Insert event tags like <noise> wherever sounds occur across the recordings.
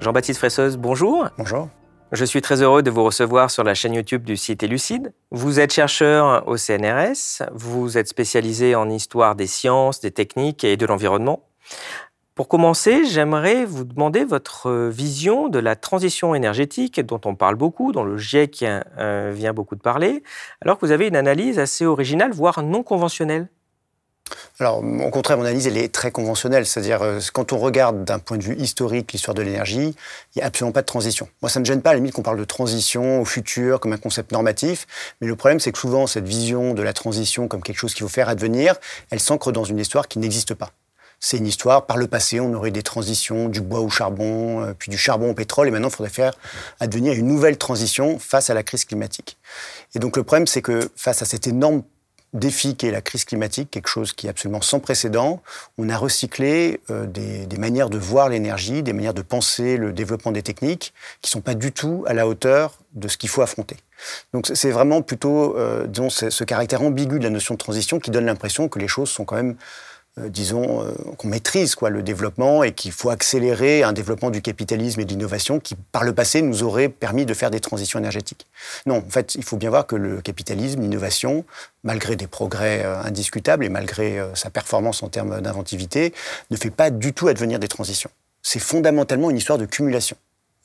Jean-Baptiste Fresseuse, bonjour. Bonjour. Je suis très heureux de vous recevoir sur la chaîne YouTube du site Lucide. Vous êtes chercheur au CNRS, vous êtes spécialisé en histoire des sciences, des techniques et de l'environnement. Pour commencer, j'aimerais vous demander votre vision de la transition énergétique dont on parle beaucoup, dont le GIEC euh, vient beaucoup de parler, alors que vous avez une analyse assez originale, voire non conventionnelle. Alors, au contraire, mon analyse, elle est très conventionnelle. C'est-à-dire, euh, quand on regarde d'un point de vue historique l'histoire de l'énergie, il n'y a absolument pas de transition. Moi, ça ne me gêne pas, à la limite, qu'on parle de transition au futur comme un concept normatif. Mais le problème, c'est que souvent, cette vision de la transition comme quelque chose qu'il faut faire advenir, elle s'ancre dans une histoire qui n'existe pas. C'est une histoire, par le passé, on aurait des transitions du bois au charbon, euh, puis du charbon au pétrole, et maintenant, il faudrait faire advenir une nouvelle transition face à la crise climatique. Et donc, le problème, c'est que face à cette énorme défi qui est la crise climatique, quelque chose qui est absolument sans précédent. On a recyclé euh, des, manières de voir l'énergie, des manières de penser le développement des techniques qui ne sont pas du tout à la hauteur de ce qu'il faut affronter. Donc c'est vraiment plutôt, euh, ce caractère ambigu de la notion de transition qui donne l'impression que les choses sont quand même euh, disons, euh, qu'on maîtrise quoi, le développement et qu'il faut accélérer un développement du capitalisme et de l'innovation qui, par le passé, nous aurait permis de faire des transitions énergétiques. Non, en fait, il faut bien voir que le capitalisme, l'innovation, malgré des progrès euh, indiscutables et malgré sa performance en termes d'inventivité, ne fait pas du tout advenir des transitions. C'est fondamentalement une histoire de cumulation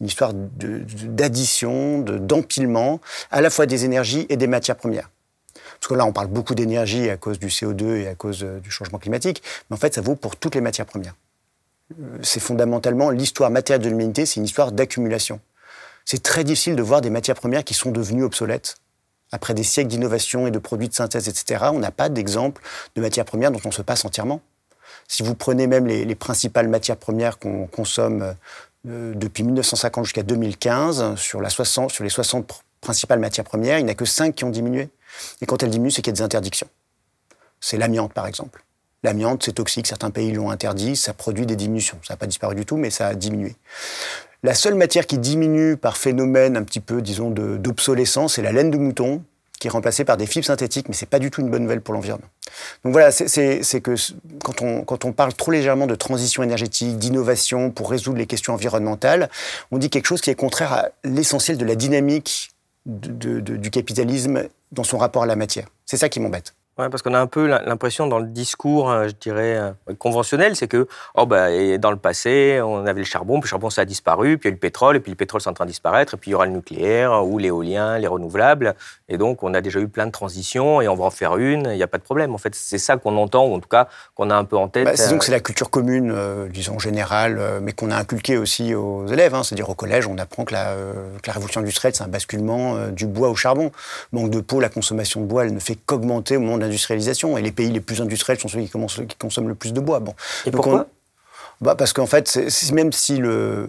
une histoire d'addition, d'empilement, à la fois des énergies et des matières premières. Parce que là, on parle beaucoup d'énergie à cause du CO2 et à cause euh, du changement climatique, mais en fait, ça vaut pour toutes les matières premières. Euh, c'est fondamentalement l'histoire matérielle de l'humanité, c'est une histoire d'accumulation. C'est très difficile de voir des matières premières qui sont devenues obsolètes. Après des siècles d'innovation et de produits de synthèse, etc., on n'a pas d'exemple de matières premières dont on se passe entièrement. Si vous prenez même les, principales matières premières qu'on consomme euh, depuis 1950 jusqu'à 2015, sur, la 60, sur les 60 principales matières premières, il n'y a que 5 qui ont diminué. Et quand elle diminue, c'est qu'il y a des interdictions. C'est l'amiante, par exemple. L'amiante, c'est toxique, certains pays l'ont interdit, ça produit des diminutions. Ça n'a pas disparu du tout, mais ça a diminué. La seule matière qui diminue par phénomène un petit peu, disons, d'obsolescence, c'est la laine de mouton, qui est remplacée par des fibres synthétiques, mais ce n'est pas du tout une bonne nouvelle pour l'environnement. Donc voilà, c'est que quand on, quand on parle trop légèrement de transition énergétique, d'innovation pour résoudre les questions environnementales, on dit quelque chose qui est contraire à l'essentiel de la dynamique du capitalisme dans son rapport à la matière. C'est ça qui m'embête. Ouais, parce qu'on a un peu l'impression dans le discours, euh, je dirais, euh, conventionnel, c'est que oh bah, dans le passé, on avait le charbon, puis le charbon ça a disparu, puis il y a eu le pétrole, et puis le pétrole c'est en train de disparaître, et puis il y aura le nucléaire, ou l'éolien, les renouvelables, et donc on a déjà eu plein de transitions, et on va en faire une, il n'y a pas de problème. En fait, c'est ça qu'on entend, ou en tout cas qu'on a un peu en tête. Bah, disons que c'est la culture commune, euh, disons générale, mais qu'on a inculqué aussi aux élèves. Hein. C'est-à-dire au collège, on apprend que la, que la révolution industrielle, c'est un basculement du bois au charbon. Manque de peau, la consommation de bois, elle ne fait qu'augmenter au moment de l'industrialisation. Et les pays les plus industriels sont ceux qui, qui consomment le plus de bois. Bon. Et pourquoi bah parce qu'en fait, même si le,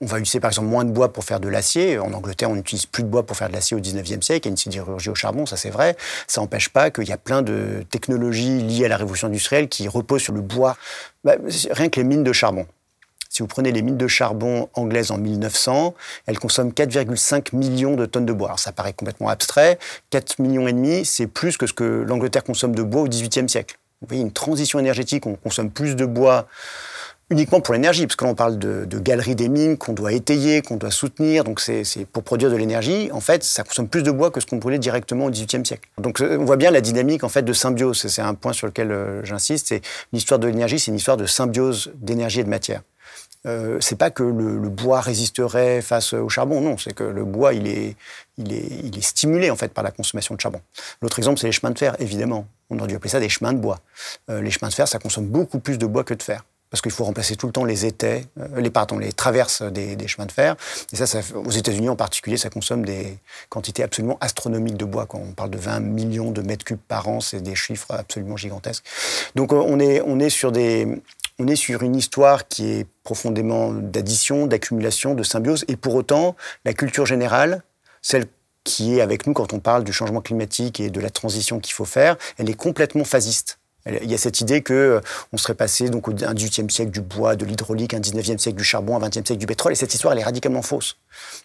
on va utiliser par exemple moins de bois pour faire de l'acier, en Angleterre on n'utilise plus de bois pour faire de l'acier au 19e siècle, il y a une sidérurgie au charbon, ça c'est vrai, ça n'empêche pas qu'il y a plein de technologies liées à la révolution industrielle qui reposent sur le bois. Bah, rien que les mines de charbon. Si vous prenez les mines de charbon anglaises en 1900, elles consomment 4,5 millions de tonnes de bois. Alors ça paraît complètement abstrait. 4 millions et demi, c'est plus que ce que l'Angleterre consomme de bois au XVIIIe siècle. Vous voyez, une transition énergétique, on consomme plus de bois uniquement pour l'énergie, parce que là on parle de, galeries des mines qu'on doit étayer, qu'on doit soutenir, donc c'est pour produire de l'énergie. En fait, ça consomme plus de bois que ce qu'on brûlait directement au XVIIIe siècle. Donc on voit bien la dynamique en fait de symbiose. C'est un point sur lequel euh, j'insiste. C'est l'histoire de l'énergie, c'est une histoire de symbiose d'énergie et de matière. Euh, c'est pas que le, bois résisterait face au charbon, non, c'est que le bois, il est, il, est, il est stimulé en fait par la consommation de charbon. L'autre exemple, c'est les chemins de fer, évidemment. On aurait dû appeler ça des chemins de bois. Euh, les chemins de fer, ça consomme beaucoup plus de bois que de fer parce qu'il faut remplacer tout le temps les étais, euh, les, pardon, les traverses des, chemins de fer. Et ça, ça aux États-Unis en particulier, ça consomme des quantités absolument astronomiques de bois. Quand on parle de 20 millions de mètres cubes par an, c'est des chiffres absolument gigantesques. Donc on est, on est sur des, on est sur une histoire qui est profondément d'addition, d'accumulation, de symbiose, et pour autant, la culture générale, celle qui est avec nous quand on parle du changement climatique et de la transition qu'il faut faire, elle est complètement phasiste. Il y a cette idée que euh, on serait passé donc au XVIIIe siècle du bois, de l'hydraulique, un XIXe siècle du charbon, un XXe siècle du pétrole, et cette histoire elle est radicalement fausse.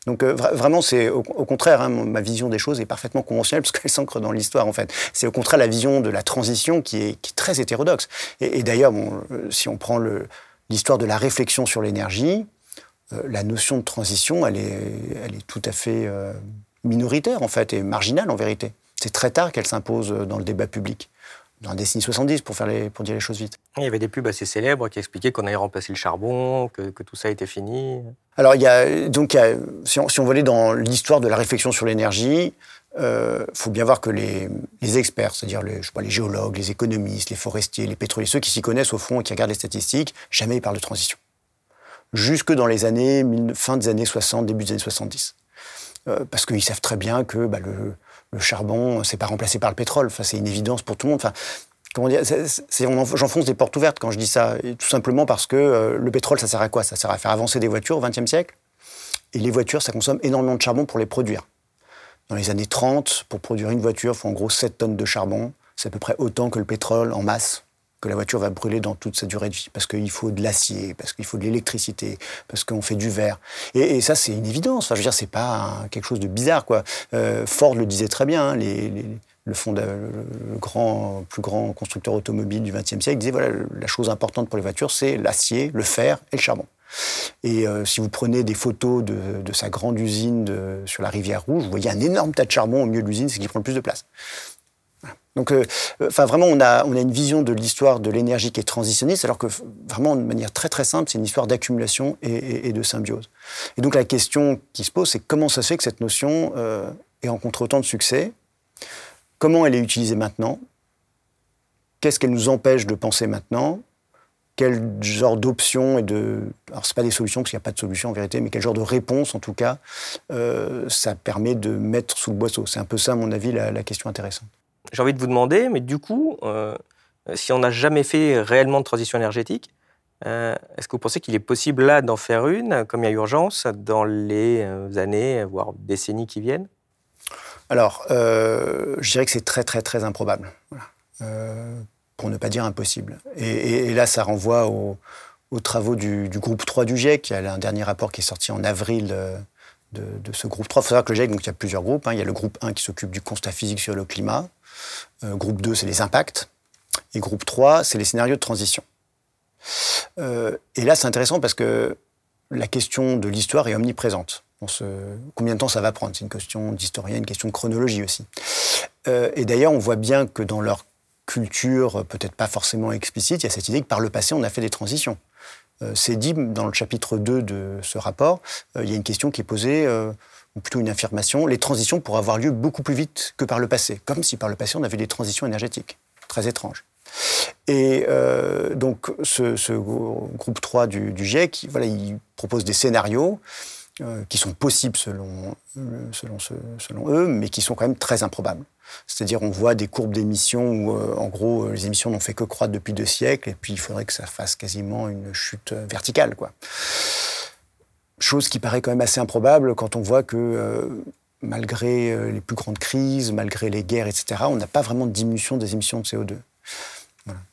Donc euh, vraiment c'est au, contraire hein, ma vision des choses est parfaitement conventionnelle <laughs> parce qu'elle s'ancre dans l'histoire en fait. C'est au contraire la vision de la transition qui est, très hétérodoxe. Et, d'ailleurs bon, euh, si on prend l'histoire de la réflexion sur l'énergie, la notion de transition, elle est tout à fait minoritaire en fait et marginale en vérité. C'est très tard qu'elle s'impose dans le débat public dans la décennie 70 pour, faire les, pour dire les choses vite. Il y avait des pubs assez célèbres qui expliquaient qu'on allait remplacer le charbon, que, que, tout ça était fini. Alors, il y a, donc, il y a, si, on, si, on, veut aller dans l'histoire de la réflexion sur l'énergie, il euh, faut bien voir que les, les experts, c'est-à-dire les, les, géologues, les économistes, les forestiers, les pétroliers, ceux qui s'y connaissent au fond et qui regardent les statistiques, jamais ils parlent de transition. Jusque dans les années, fin des années 60, début des années 70. Euh, parce qu'ils savent très bien que bah, le, le charbon, c'est pas remplacé par le pétrole. Enfin, c'est une évidence pour tout le monde. Enfin, comment dire, j'enfonce des portes ouvertes quand je dis ça, tout simplement parce que euh, le pétrole, ça sert à quoi? Ça sert à faire avancer des voitures au XXe siècle. Et les voitures, ça consomme énormément de charbon pour les produire. Dans les années 30, pour produire une voiture, il faut en gros 7 tonnes de charbon. C'est à peu près autant que le pétrole en masse que la voiture va brûler dans toute sa durée de vie, parce qu'il faut de l'acier, parce qu'il faut de l'électricité, parce qu'on fait du verre. Et, ça, c'est une évidence. Enfin, je veux dire, c'est pas quelque chose de bizarre, quoi. Euh, Ford le disait très bien. Hein, le, fond le, grand, plus grand constructeur automobile du XXe siècle disait voilà, la chose importante pour les voitures, c'est l'acier, le fer et le charbon. Et euh, si vous prenez des photos de, sa grande usine sur la rivière Rouge, vous voyez un énorme tas de charbon au milieu de l'usine, ce qui prend le plus de place. Donc, euh, enfin, vraiment, on a, une vision de l'histoire de l'énergie qui est transitionniste, alors que vraiment, de manière très très simple, c'est une histoire d'accumulation et, de symbiose. Et donc, la question qui se pose, c'est comment ça se fait que cette notion euh, ait rencontré autant de succès? Comment elle est utilisée maintenant? Qu'est-ce qu'elle nous empêche de penser maintenant? Quel genre d'options et de... Alors, ce pas des solutions, parce qu'il n'y a pas de solution en vérité, mais quel genre de réponse, en tout cas, euh, ça permet de mettre sous le boisseau? C'est un peu ça, à mon avis, la question intéressante. J'ai envie de vous demander, mais du coup, euh, si on n'a jamais fait réellement de transition énergétique, euh, est-ce que vous pensez qu'il est possible là d'en faire une, comme il y a urgence, dans les euh, années, voire décennies qui viennent? Alors, je dirais que c'est très, très, très improbable. pour ne pas dire impossible. Et, là, ça renvoie aux, travaux du, groupe 3 du GIEC. Il y a un dernier rapport qui est sorti en avril de, ce groupe 3. Il faut savoir que le GIEC, donc, il y a plusieurs groupes. Hein. Il y a le groupe 1 qui s'occupe du constat physique sur le climat. Euh, groupe 2, c'est les impacts. Et groupe 3, c'est les scénarios de transition. Euh, et là, c'est intéressant parce que la question de l'histoire est omniprésente. Combien de temps ça va prendre? C'est une question d'historien, une question de chronologie aussi. Euh, et d'ailleurs, on voit bien que dans leur culture, peut-être pas forcément explicite, il y a cette idée que par le passé, on a fait des transitions. c'est dit dans le chapitre 2 de ce rapport, il y a une question qui est posée ou plutôt une affirmation, les transitions pourraient avoir lieu beaucoup plus vite que par le passé, comme si par le passé on avait des transitions énergétiques. Très étrange. Et euh, donc ce, groupe 3 du, GIEC, voilà, il propose des scénarios euh, qui sont possibles selon, selon, selon, eux, mais qui sont quand même très improbables. C'est-à-dire on voit des courbes d'émissions où, euh, en gros, les émissions n'ont fait que croître depuis deux siècles, et puis il faudrait que ça fasse quasiment une chute verticale. Quoi. Chose qui paraît quand même assez improbable quand on voit que euh, malgré euh, les plus grandes crises, malgré les guerres, etc., on n'a pas vraiment de diminution des émissions de CO2.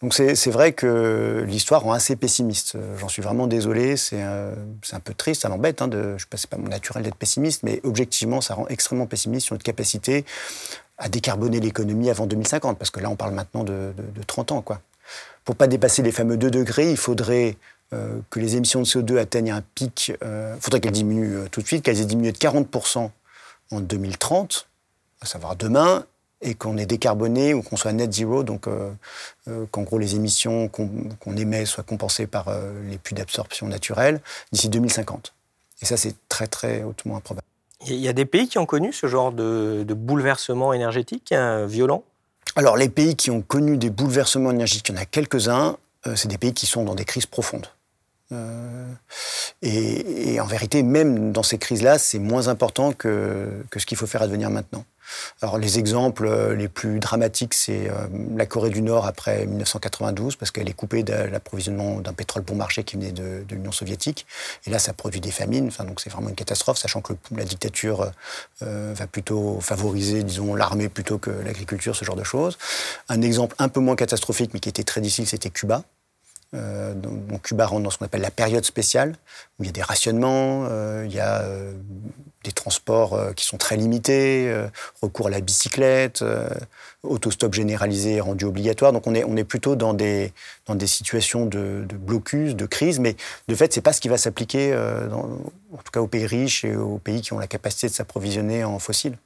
Donc c'est vrai que l'histoire rend assez pessimiste. J'en suis vraiment désolé, c'est un, un, peu triste, ça m'embête. Hein, je sais pas, pas mon naturel d'être pessimiste, mais objectivement, ça rend extrêmement pessimiste sur notre capacité à décarboner l'économie avant 2050, parce que là, on parle maintenant de, de, de 30 ans. Quoi. Pour pas dépasser les fameux 2 degrés, il faudrait euh, que les émissions de CO2 atteignent un pic, il euh, faudrait qu'elles diminuent euh, tout de suite, qu'elles aient diminué de 40% en 2030, à savoir demain, et qu'on ait décarboné ou qu'on soit net zero, donc qu'en gros les émissions qu'on émet soient compensées par les puits d'absorption naturelle d'ici 2050. Et ça, c'est très très hautement improbable. Il y a des pays qui ont connu ce genre de, bouleversement énergétique hein, violent? Alors, les pays qui ont connu des bouleversements énergétiques, il y en a quelques-uns. c'est des pays qui sont dans des crises profondes. Euh, et, en vérité, même dans ces crises-là, c'est moins important que, ce qu'il faut faire advenir maintenant. Alors les exemples euh, les plus dramatiques, c'est euh, la Corée du Nord après 1992, parce qu'elle est coupée de l'approvisionnement d'un pétrole bon marché qui venait de, l'Union soviétique. Et là, ça produit des famines. Donc c'est vraiment une catastrophe, sachant que la dictature va plutôt favoriser, disons, l'armée plutôt que l'agriculture, ce genre de choses. Un exemple un peu moins catastrophique, mais qui était très difficile, c'était Cuba. Euh, Cuba rentre dans ce qu'on appelle la période spéciale, où il y a des rationnements, euh, il y a euh, des transports euh, qui sont très limités, recours à la bicyclette, autostop généralisé rendu obligatoire. Donc on est, on est plutôt dans des, dans des situations de, blocus, de crise, mais de fait, ce n'est pas ce qui va s'appliquer, en tout cas aux pays riches et aux pays qui ont la capacité de s'approvisionner en fossiles.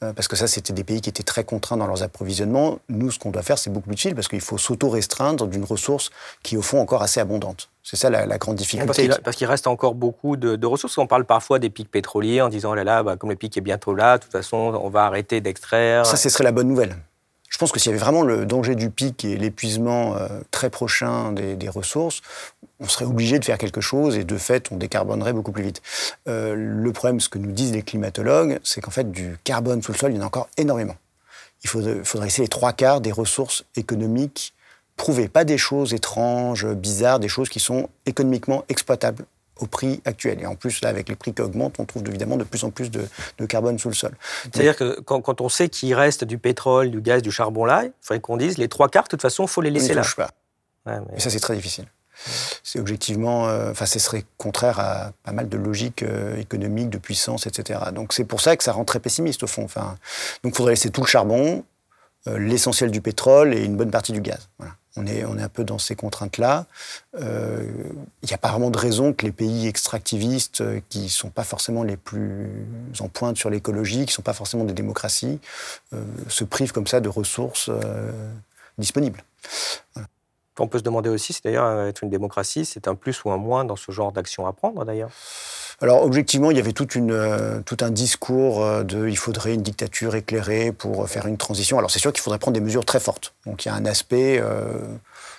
parce que ça, c'était des pays qui étaient très contraints dans leurs approvisionnements. Nous, ce qu'on doit faire, c'est beaucoup plus utile, parce qu'il faut s'auto-restreindre d'une ressource qui au fond encore assez abondante. C'est ça la, grande difficulté. Parce qu'il reste encore beaucoup de, ressources. On parle parfois des pics pétroliers en disant, oh là là, bah, comme le pic est bientôt là, de toute façon, on va arrêter d'extraire. Ça, ce serait la bonne nouvelle. Je pense que s'il y avait vraiment le danger du pic et l'épuisement euh, très prochain des, ressources, on serait obligé de faire quelque chose et de fait, on décarbonerait beaucoup plus vite. Euh, le problème, ce que nous disent les climatologues, c'est qu'en fait, du carbone sous le sol, il y en a encore énormément. Il faudrait, faudrait essayer les trois quarts des ressources économiques prouvées, pas des choses étranges, bizarres, des choses qui sont économiquement exploitables au prix actuel. Et en plus, là, avec les prix qui augmentent, on trouve évidemment de plus en plus de, carbone sous le sol. C'est-à-dire que quand, on sait qu'il reste du pétrole, du gaz, du charbon là, il faudrait qu'on dise les trois quarts, de toute façon, il faut les laisser là. Pas. mais... ça, c'est très difficile. C'est objectivement, euh, enfin, ce serait contraire à pas mal de logiques euh, économiques, de puissance, etc. Donc c'est pour ça que ça rend très pessimiste au fond. Enfin, donc il faudrait laisser tout le charbon, euh, l'essentiel du pétrole et une bonne partie du gaz. On, est, un peu dans ces contraintes-là. Il euh, n'y a pas vraiment de raison que les pays extractivistes, euh, qui ne sont pas forcément les plus en pointe sur l'écologie, qui ne sont pas forcément des démocraties, se privent comme ça de ressources disponibles. On peut se demander aussi si d'ailleurs être une démocratie, c'est un plus ou un moins dans ce genre d'action à prendre d'ailleurs? Alors objectivement, il y avait toute une, euh, tout un discours euh, de il faudrait une dictature éclairée pour faire une transition. Alors c'est sûr qu'il faudrait prendre des mesures très fortes. Donc il y a un aspect, il euh,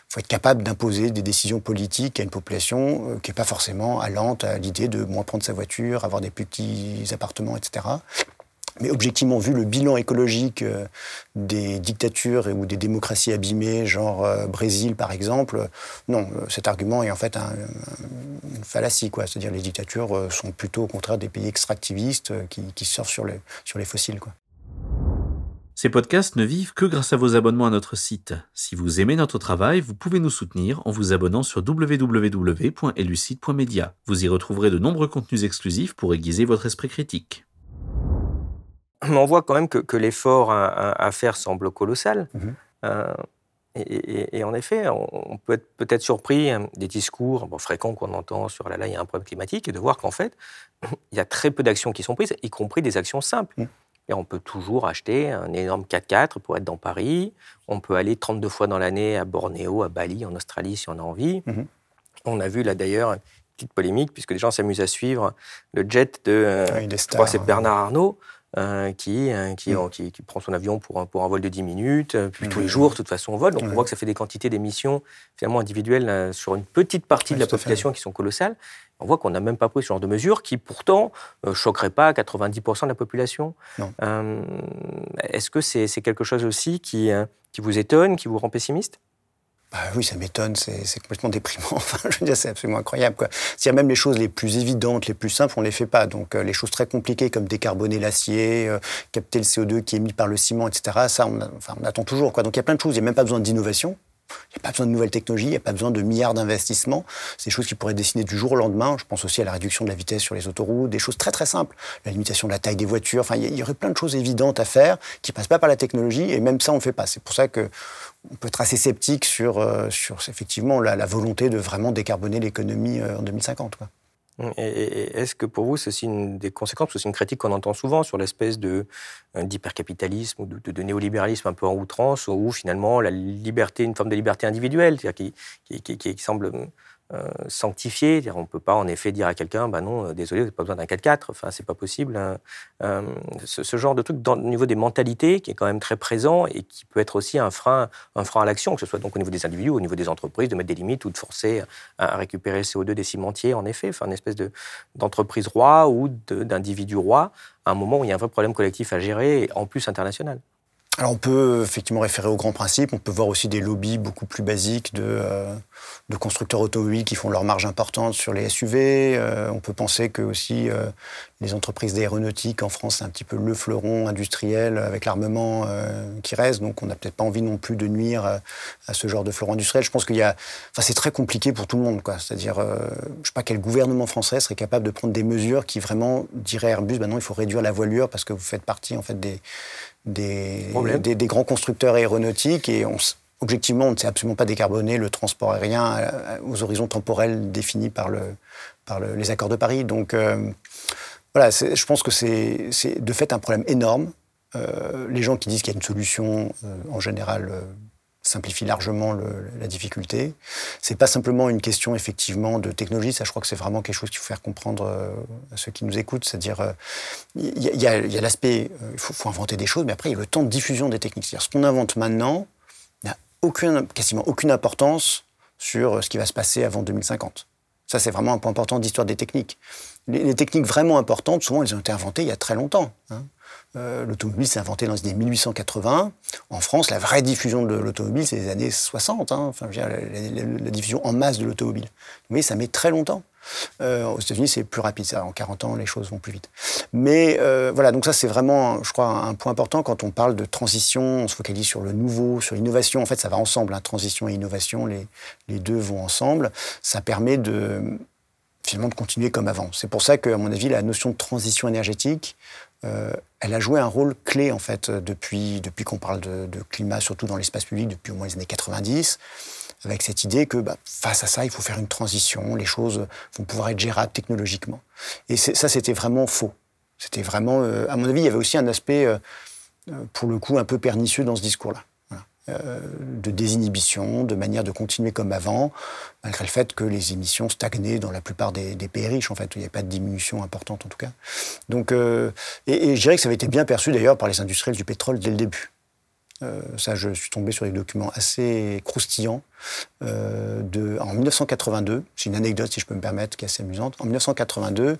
faut être capable d'imposer des décisions politiques à une population qui n'est pas forcément allante à l'idée de moins prendre sa voiture, avoir des petits appartements, etc. Mais objectivement, vu le bilan écologique euh, des dictatures ou des démocraties abîmées, genre euh, Brésil par exemple, non, euh, cet argument est en fait une fallacie. C'est-à-dire les dictatures sont plutôt au contraire des pays extractivistes qui, qui surfent sur, sur les fossiles. Quoi. Ces podcasts ne vivent que grâce à vos abonnements à notre site. Si vous aimez notre travail, vous pouvez nous soutenir en vous abonnant sur www.elucide.media. Vous y retrouverez de nombreux contenus exclusifs pour aiguiser votre esprit critique on voit quand même que, l'effort à, faire semble colossal. Mhm. Euh, et, en effet, on, peut être peut-être surpris hein, des discours fréquents qu'on entend sur là, là, il y a un problème climatique, et de voir qu'en fait, il y a très peu d'actions qui sont prises, y compris des actions simples. Mhm. Et on peut toujours acheter un énorme 4x4 pour être dans Paris. On peut aller 32 fois dans l'année à Bornéo, à Bali, en Australie, si on a envie. Mhm. On a vu là d'ailleurs une petite polémique, puisque les gens s'amusent à suivre le jet de, euh, je crois c'est Bernard Arnault, euh, qui, euh, mm. qui, qui, prend son avion pour un, pour un vol de 10 minutes, euh, puis tous les mm. jours, de toute façon, on vole. Donc on voit que ça fait des quantités d'émissions finalement individuelles sur une petite partie de la population qui sont colossales. On voit qu'on n'a même pas pris ce genre de mesures qui pourtant ne choqueraient pas 90% de la population. Est-ce que c'est quelque chose aussi qui, qui vous étonne, qui vous rend pessimiste? Bah oui, ça m'étonne, c'est complètement déprimant. <laughs> Enfin, je veux dire, c'est absolument incroyable. C'est-à-dire même les choses les plus évidentes, les plus simples, on ne les fait pas. Donc euh, les choses très compliquées comme décarboner l'acier, euh, capter le CO2 qui est émis par le ciment, etc. Ça, on, enfin, on attend toujours. Quoi. Donc il y a plein de choses. Il n'y a même pas besoin d'innovation. Il n'y a pas besoin de nouvelles technologies, il n'y a pas besoin de milliards d'investissements. C'est des choses qui pourraient dessiner du jour au lendemain. Je pense aussi à la réduction de la vitesse sur les autoroutes, des choses très très simples. La limitation de la taille des voitures. Enfin, il y aurait plein de choses évidentes à faire qui ne passent pas par la technologie et même ça, on ne fait pas. C'est pour ça que on peut être assez sceptique sur, euh, sur effectivement la, volonté de vraiment décarboner l'économie euh, en 2050. Quoi. Et, est-ce que pour vous, c'est aussi une des conséquences, parce que c'est une critique qu'on entend souvent sur l'espèce euh, d'hypercapitalisme ou de, néolibéralisme un peu en outrance, où finalement la liberté, une forme de liberté individuelle, qui, qui, semble euh, sanctifié. On ne peut pas en effet dire à quelqu'un, bah non, euh, désolé, vous n'avez pas besoin d'un 4x4. Enfin, c'est pas possible. Hein. Euh, ce, genre de truc au niveau des mentalités qui est quand même très présent et qui peut être aussi un frein, un frein à l'action, que ce soit donc au niveau des individus, au niveau des entreprises, de mettre des limites ou de forcer à, récupérer le CO2 des cimentiers, en effet. Enfin, une espèce de, d'entreprise roi ou d'individu roi à un moment où il y a un vrai problème collectif à gérer, en plus international. Alors on peut effectivement référer aux grands principes, on peut voir aussi des lobbies beaucoup plus basiques de, euh, de constructeurs automobiles qui font leur marge importante sur les SUV. Euh, on peut penser que aussi euh, les entreprises d'aéronautique en France, c'est un petit peu le fleuron industriel avec l'armement qui reste, donc on n'a peut-être pas envie non plus de nuire à ce genre de fleuron industriel. Je pense qu'il y a, enfin c'est très compliqué pour tout le monde, quoi. C'est-à-dire, je sais pas quel gouvernement français serait capable de prendre des mesures qui vraiment diraient à Airbus, ben non, il faut réduire la voilure parce que vous faites partie en fait des des, des, grands constructeurs aéronautiques et on, objectivement, on ne sait absolument pas décarboner le transport aérien euh, aux horizons temporels définis par, le, par les accords de Paris. Donc euh, voilà, je pense que c'est de fait un problème énorme. Euh, les gens qui disent qu'il y a une solution, en général, simplifie largement la difficulté. C'est pas simplement une question effectivement de technologie, ça je crois que c'est vraiment quelque chose qu'il faut faire comprendre euh, à ceux qui nous écoutent, c'est-à-dire il y, a, l'aspect, euh, il faut, inventer des choses, mais après il y a le temps de diffusion des techniques. C'est-à-dire ce qu'on invente maintenant n'a aucune, quasiment aucune importance sur ce qui va se passer avant 2050. Ça c'est vraiment un point important d'histoire des techniques. Les, techniques vraiment importantes, souvent elles ont été inventées il y a très longtemps. Hein. Euh, l'automobile s'est inventé dans les années 1880. En France, la vraie diffusion de l'automobile, c'est les années 60. Hein. Enfin, la, diffusion en masse de l'automobile. Mais ça met très longtemps. Euh, aux États-Unis, c'est plus rapide. Ça. En 40 ans, les choses vont plus vite. Mais euh, voilà, donc ça, c'est vraiment, je crois, un point important quand on parle de transition. On se focalise sur le nouveau, sur l'innovation. En fait, ça va ensemble. Hein. Transition et innovation, les, les deux vont ensemble. Ça permet de finalement de continuer comme avant. C'est pour ça qu'à mon avis, la notion de transition énergétique, euh, elle a joué un rôle clé en fait depuis, depuis qu'on parle de, climat, surtout dans l'espace public depuis au moins les années 90, avec cette idée que bah, face à ça, il faut faire une transition, les choses vont pouvoir être gérables technologiquement. Et ça, c'était vraiment faux. C'était vraiment, euh, à mon avis, il y avait aussi un aspect, euh, pour le coup, un peu pernicieux dans ce discours-là. Euh, de désinhibition, de manière de continuer comme avant, malgré le fait que les émissions stagnaient dans la plupart des, pays riches, en fait, il n'y avait pas de diminution importante en tout cas. Donc, euh, et, je dirais que ça avait été bien perçu d'ailleurs par les industriels du pétrole dès le début. Euh, ça, je suis tombé sur des documents assez croustillants. de, en 1982, c'est une anecdote si je peux me permettre, qui est assez amusante. En 1982,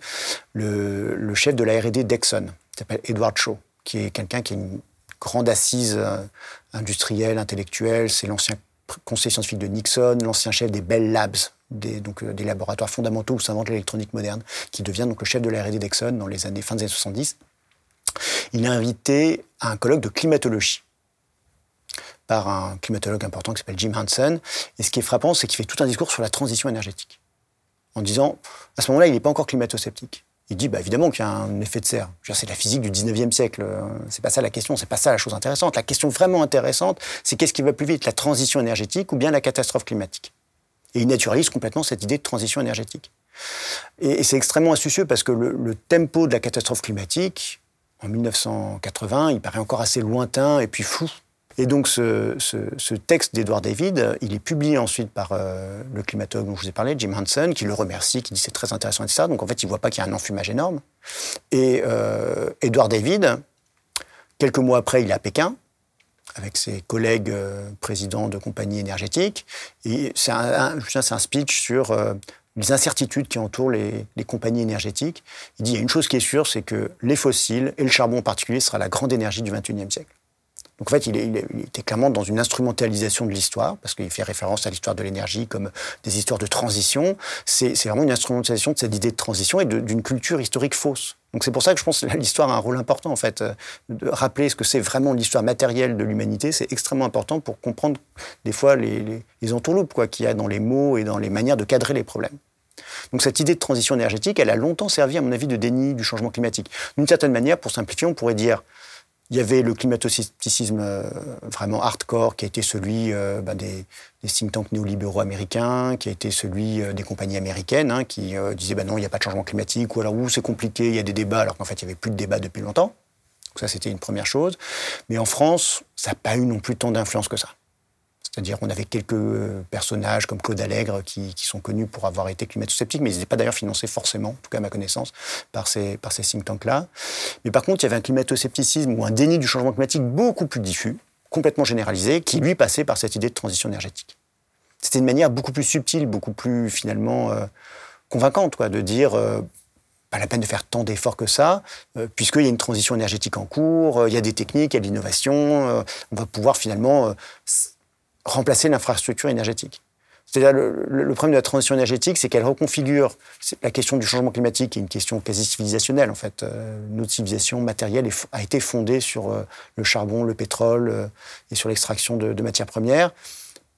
le, chef de la R&D d'Exxon, s'appelle Edward Shaw, qui est quelqu'un qui a une grande assise euh, industrielle, intellectuelle. C'est l'ancien conseiller scientifique de Nixon, l'ancien chef des Bell Labs, des, donc, euh, des laboratoires fondamentaux où s'invente l'électronique moderne, qui devient donc le chef de la R&D d'Exxon dans les années fin des années 70. Il est invité à un colloque de climatologie par un climatologue important qui s'appelle Jim Hansen. Et ce qui est frappant, c'est qu'il fait tout un discours sur la transition énergétique. En disant, à ce moment-là, il n'est pas encore climato-sceptique il dit bah, évidemment qu'il y a un effet de serre. C'est la physique du 19e siècle. C'est pas ça la question, c'est pas ça la chose intéressante. La question vraiment intéressante, c'est qu'est-ce qui va plus vite, la transition énergétique ou bien la catastrophe climatique? Et il naturalise complètement cette idée de transition énergétique. Et, c'est extrêmement astucieux parce que le, tempo de la catastrophe climatique, en 1980, il paraît encore assez lointain et puis flou et donc ce, texte d'Edward David, il est publié ensuite par euh, le climatologue dont je vous ai parlé, Jim Hansen, qui le remercie, qui dit c'est très intéressant, etc. Donc en fait, il ne voit pas qu'il y a un enfumage énorme. Et euh, Edward David, quelques mois après, il est à Pékin, avec ses collègues euh, présidents de compagnies énergétiques. Et c'est un, speech sur les incertitudes qui entourent les, les, compagnies énergétiques. Il dit il y a une chose qui est sûre, c'est que les fossiles, et le charbon en particulier, sera la grande énergie du XXIe siècle. Donc en fait, il, était clairement dans une instrumentalisation de l'histoire, parce qu'il fait référence à l'histoire de l'énergie comme des histoires de transition. C'est vraiment une instrumentalisation de cette idée de transition et d'une culture historique fausse. Donc c'est pour ça que je pense que l'histoire a un rôle important, en fait. Euh, de rappeler ce que c'est vraiment l'histoire matérielle de l'humanité, c'est extrêmement important pour comprendre des fois les, les, entourloupes qu'il y a dans les mots et dans les manières de cadrer les problèmes. Donc cette idée de transition énergétique, elle a longtemps servi, à mon avis, de déni du changement climatique. D'une certaine manière, pour simplifier, on pourrait dire il y avait le climato-scepticisme euh, vraiment hardcore qui a été celui euh, bah, des, think tanks néolibéraux américains, qui a été celui euh, des compagnies américaines hein, qui disaient bah non, il n'y a pas de changement climatique, ou alors où c'est compliqué, il y a des débats, alors qu'en fait il n'y avait plus de débats depuis longtemps. Ça c'était une première chose. Mais en France, ça n'a pas eu non plus tant d'influence que ça. C'est-à-dire qu'on avait quelques personnages comme Claude Allègre qui, sont connus pour avoir été climato-sceptiques, mais ils n'étaient pas d'ailleurs financés forcément, en tout cas à ma connaissance, par ces, par ces think tanks-là. Mais par contre, il y avait un climato-scepticisme ou un déni du changement climatique beaucoup plus diffus, complètement généralisé, qui lui passait par cette idée de transition énergétique. C'était une manière beaucoup plus subtile, beaucoup plus finalement euh, convaincante, de dire euh, pas la peine de faire tant d'efforts que ça, euh, puisqu'il y a une transition énergétique en cours, euh, il y a des techniques, il y a de l'innovation, on va pouvoir finalement remplacer l'infrastructure énergétique. C'est-à-dire le, problème de la transition énergétique, c'est qu'elle reconfigure la question du changement climatique, qui est une question quasi civilisationnelle en fait. notre civilisation matérielle a été fondée sur le charbon, le pétrole et sur l'extraction de, matières premières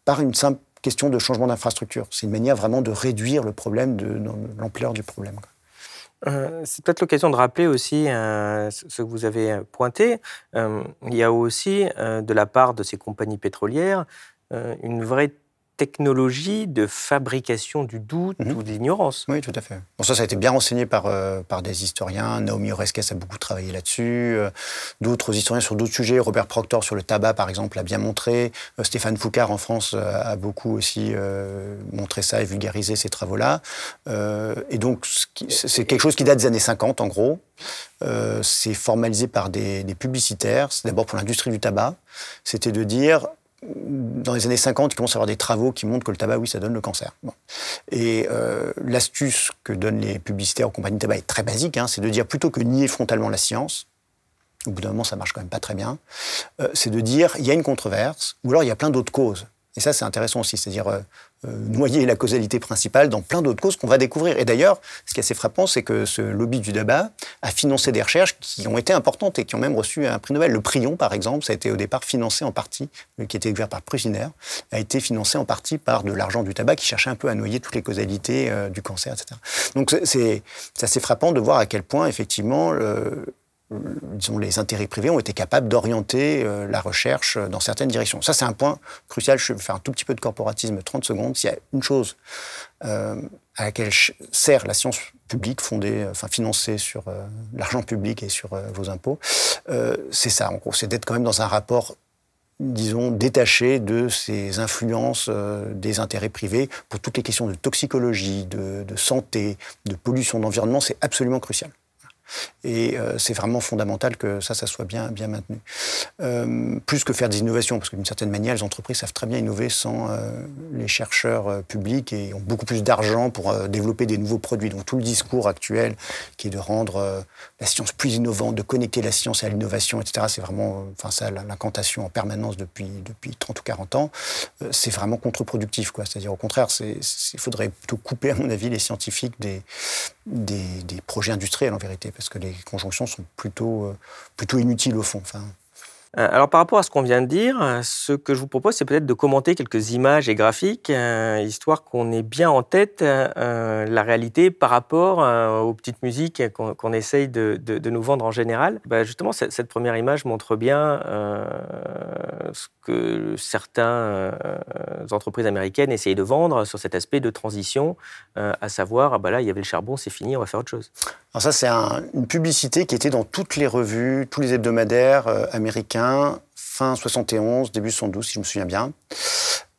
par une simple question de changement d'infrastructure. C'est une manière vraiment de réduire le problème, de, l'ampleur du problème. Euh, c'est peut-être l'occasion de rappeler aussi euh, ce que vous avez pointé. Euh, il y a aussi, de la part de ces compagnies pétrolières, une vraie technologie de fabrication du doute mhm. ou de l'ignorance. Oui, tout à fait. Bon, ça, ça a été bien renseigné par, euh, par des historiens. Naomi Oreskes a beaucoup travaillé là-dessus. Euh, d'autres historiens sur d'autres sujets. Robert Proctor sur le tabac, par exemple, l'a bien montré. Euh, Stéphane Foucard, en France, a beaucoup aussi montré ça et vulgarisé ces travaux-là. et donc, c'est quelque chose qui date des années 50, en gros. c'est formalisé par des, des publicitaires. C'est d'abord pour l'industrie du tabac. C'était de dire dans les années 50, il commence à y avoir des travaux qui montrent que le tabac, oui, ça donne le cancer. Et euh, l'astuce que donnent les publicitaires aux compagnies de tabac est très basique, hein, c'est de dire plutôt que nier frontalement la science, au bout d'un moment, ça marche quand même pas très bien, euh, c'est de dire il y a une controverse, ou alors il y a plein d'autres causes. Et ça, c'est intéressant aussi, c'est-à-dire euh, noyer la causalité principale dans plein d'autres causes qu'on va découvrir. Et d'ailleurs, ce qui est assez frappant, c'est que ce lobby du tabac a financé des recherches qui ont été importantes et qui ont même reçu un prix Nobel. Le Prion, par exemple, ça a été au départ financé en partie, euh, qui était ouvert par Prusiner, a été financé en partie par de l'argent du tabac qui cherchait un peu à noyer toutes les causalités du cancer, etc. Donc c'est assez frappant de voir à quel point, effectivement, disons, les intérêts privés ont été capables d'orienter euh, la recherche dans certaines directions. Ça, c'est un point crucial. Je vais faire un tout petit peu de corporatisme, 30 secondes. S'il y a une chose euh, à laquelle sert la science publique, fondée, enfin financée sur euh, l'argent public et sur vos impôts, c'est ça. C'est d'être quand même dans un rapport disons, détaché de ces influences des intérêts privés pour toutes les questions de toxicologie, de, de santé, de pollution d'environnement, c'est absolument crucial. Et euh, c'est vraiment fondamental que ça, ça soit bien, bien maintenu. Euh, plus que faire des innovations, parce que d'une certaine manière, les entreprises savent très bien innover sans euh, les chercheurs publics et ont beaucoup plus d'argent pour développer des nouveaux produits. Donc tout le discours actuel, qui est de rendre la science plus innovante, de connecter la science à l'innovation, etc., c'est vraiment, enfin l'incantation en permanence depuis, depuis 30 ou 40 ans, c'est vraiment contre-productif. C'est-à-dire au contraire, il faudrait plutôt couper, à mon avis, les scientifiques des, des, des projets industriels en vérité parce que les conjonctions sont plutôt, euh, inutiles au fond. Euh, alors par rapport à ce qu'on vient de dire, ce que je vous propose, c'est peut-être de commenter quelques images et graphiques, euh, histoire qu'on ait bien en tête la réalité par rapport aux petites musiques qu'on essaye de, nous vendre en général. Bah, justement, cette, première image montre bien ce que certaines entreprises américaines essayaient de vendre sur cet aspect de transition, à savoir, ah bah là, il y avait le charbon, c'est fini, on va faire autre chose. Alors ça, c'est une publicité qui était dans toutes les revues, tous les hebdomadaires euh, américains, fin 71, début 72, si je me souviens bien.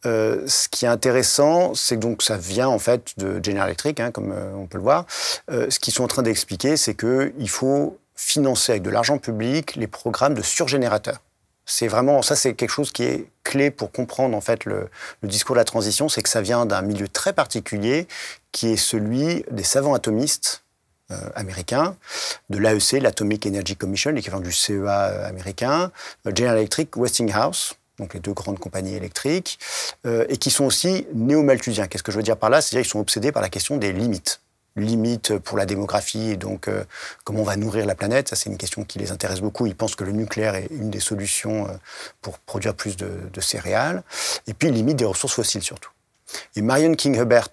Euh, ce qui est intéressant, c'est que donc ça vient en fait de General Electric, hein, comme euh, on peut le voir. ce qu'ils sont en train d'expliquer, c'est qu'il faut financer avec de l'argent public les programmes de surgénérateurs. C'est vraiment ça, c'est quelque chose qui est clé pour comprendre en fait le, discours de la transition, c'est que ça vient d'un milieu très particulier qui est celui des savants atomistes euh, américain, de l'AEC, l'Atomic Energy Commission, l'équivalent du CEA euh, américain, euh, General Electric, Westinghouse, donc les deux grandes compagnies électriques, et qui sont aussi néo-malthusiens. Qu'est-ce que je veux dire par là? C'est-à-dire qu'ils sont obsédés par la question des limites. Limites pour la démographie et donc comment on va nourrir la planète. Ça, c'est une question qui les intéresse beaucoup. Ils pensent que le nucléaire est une des solutions pour produire plus de, céréales. Et puis, limite des ressources fossiles surtout. Et Marion King Herbert,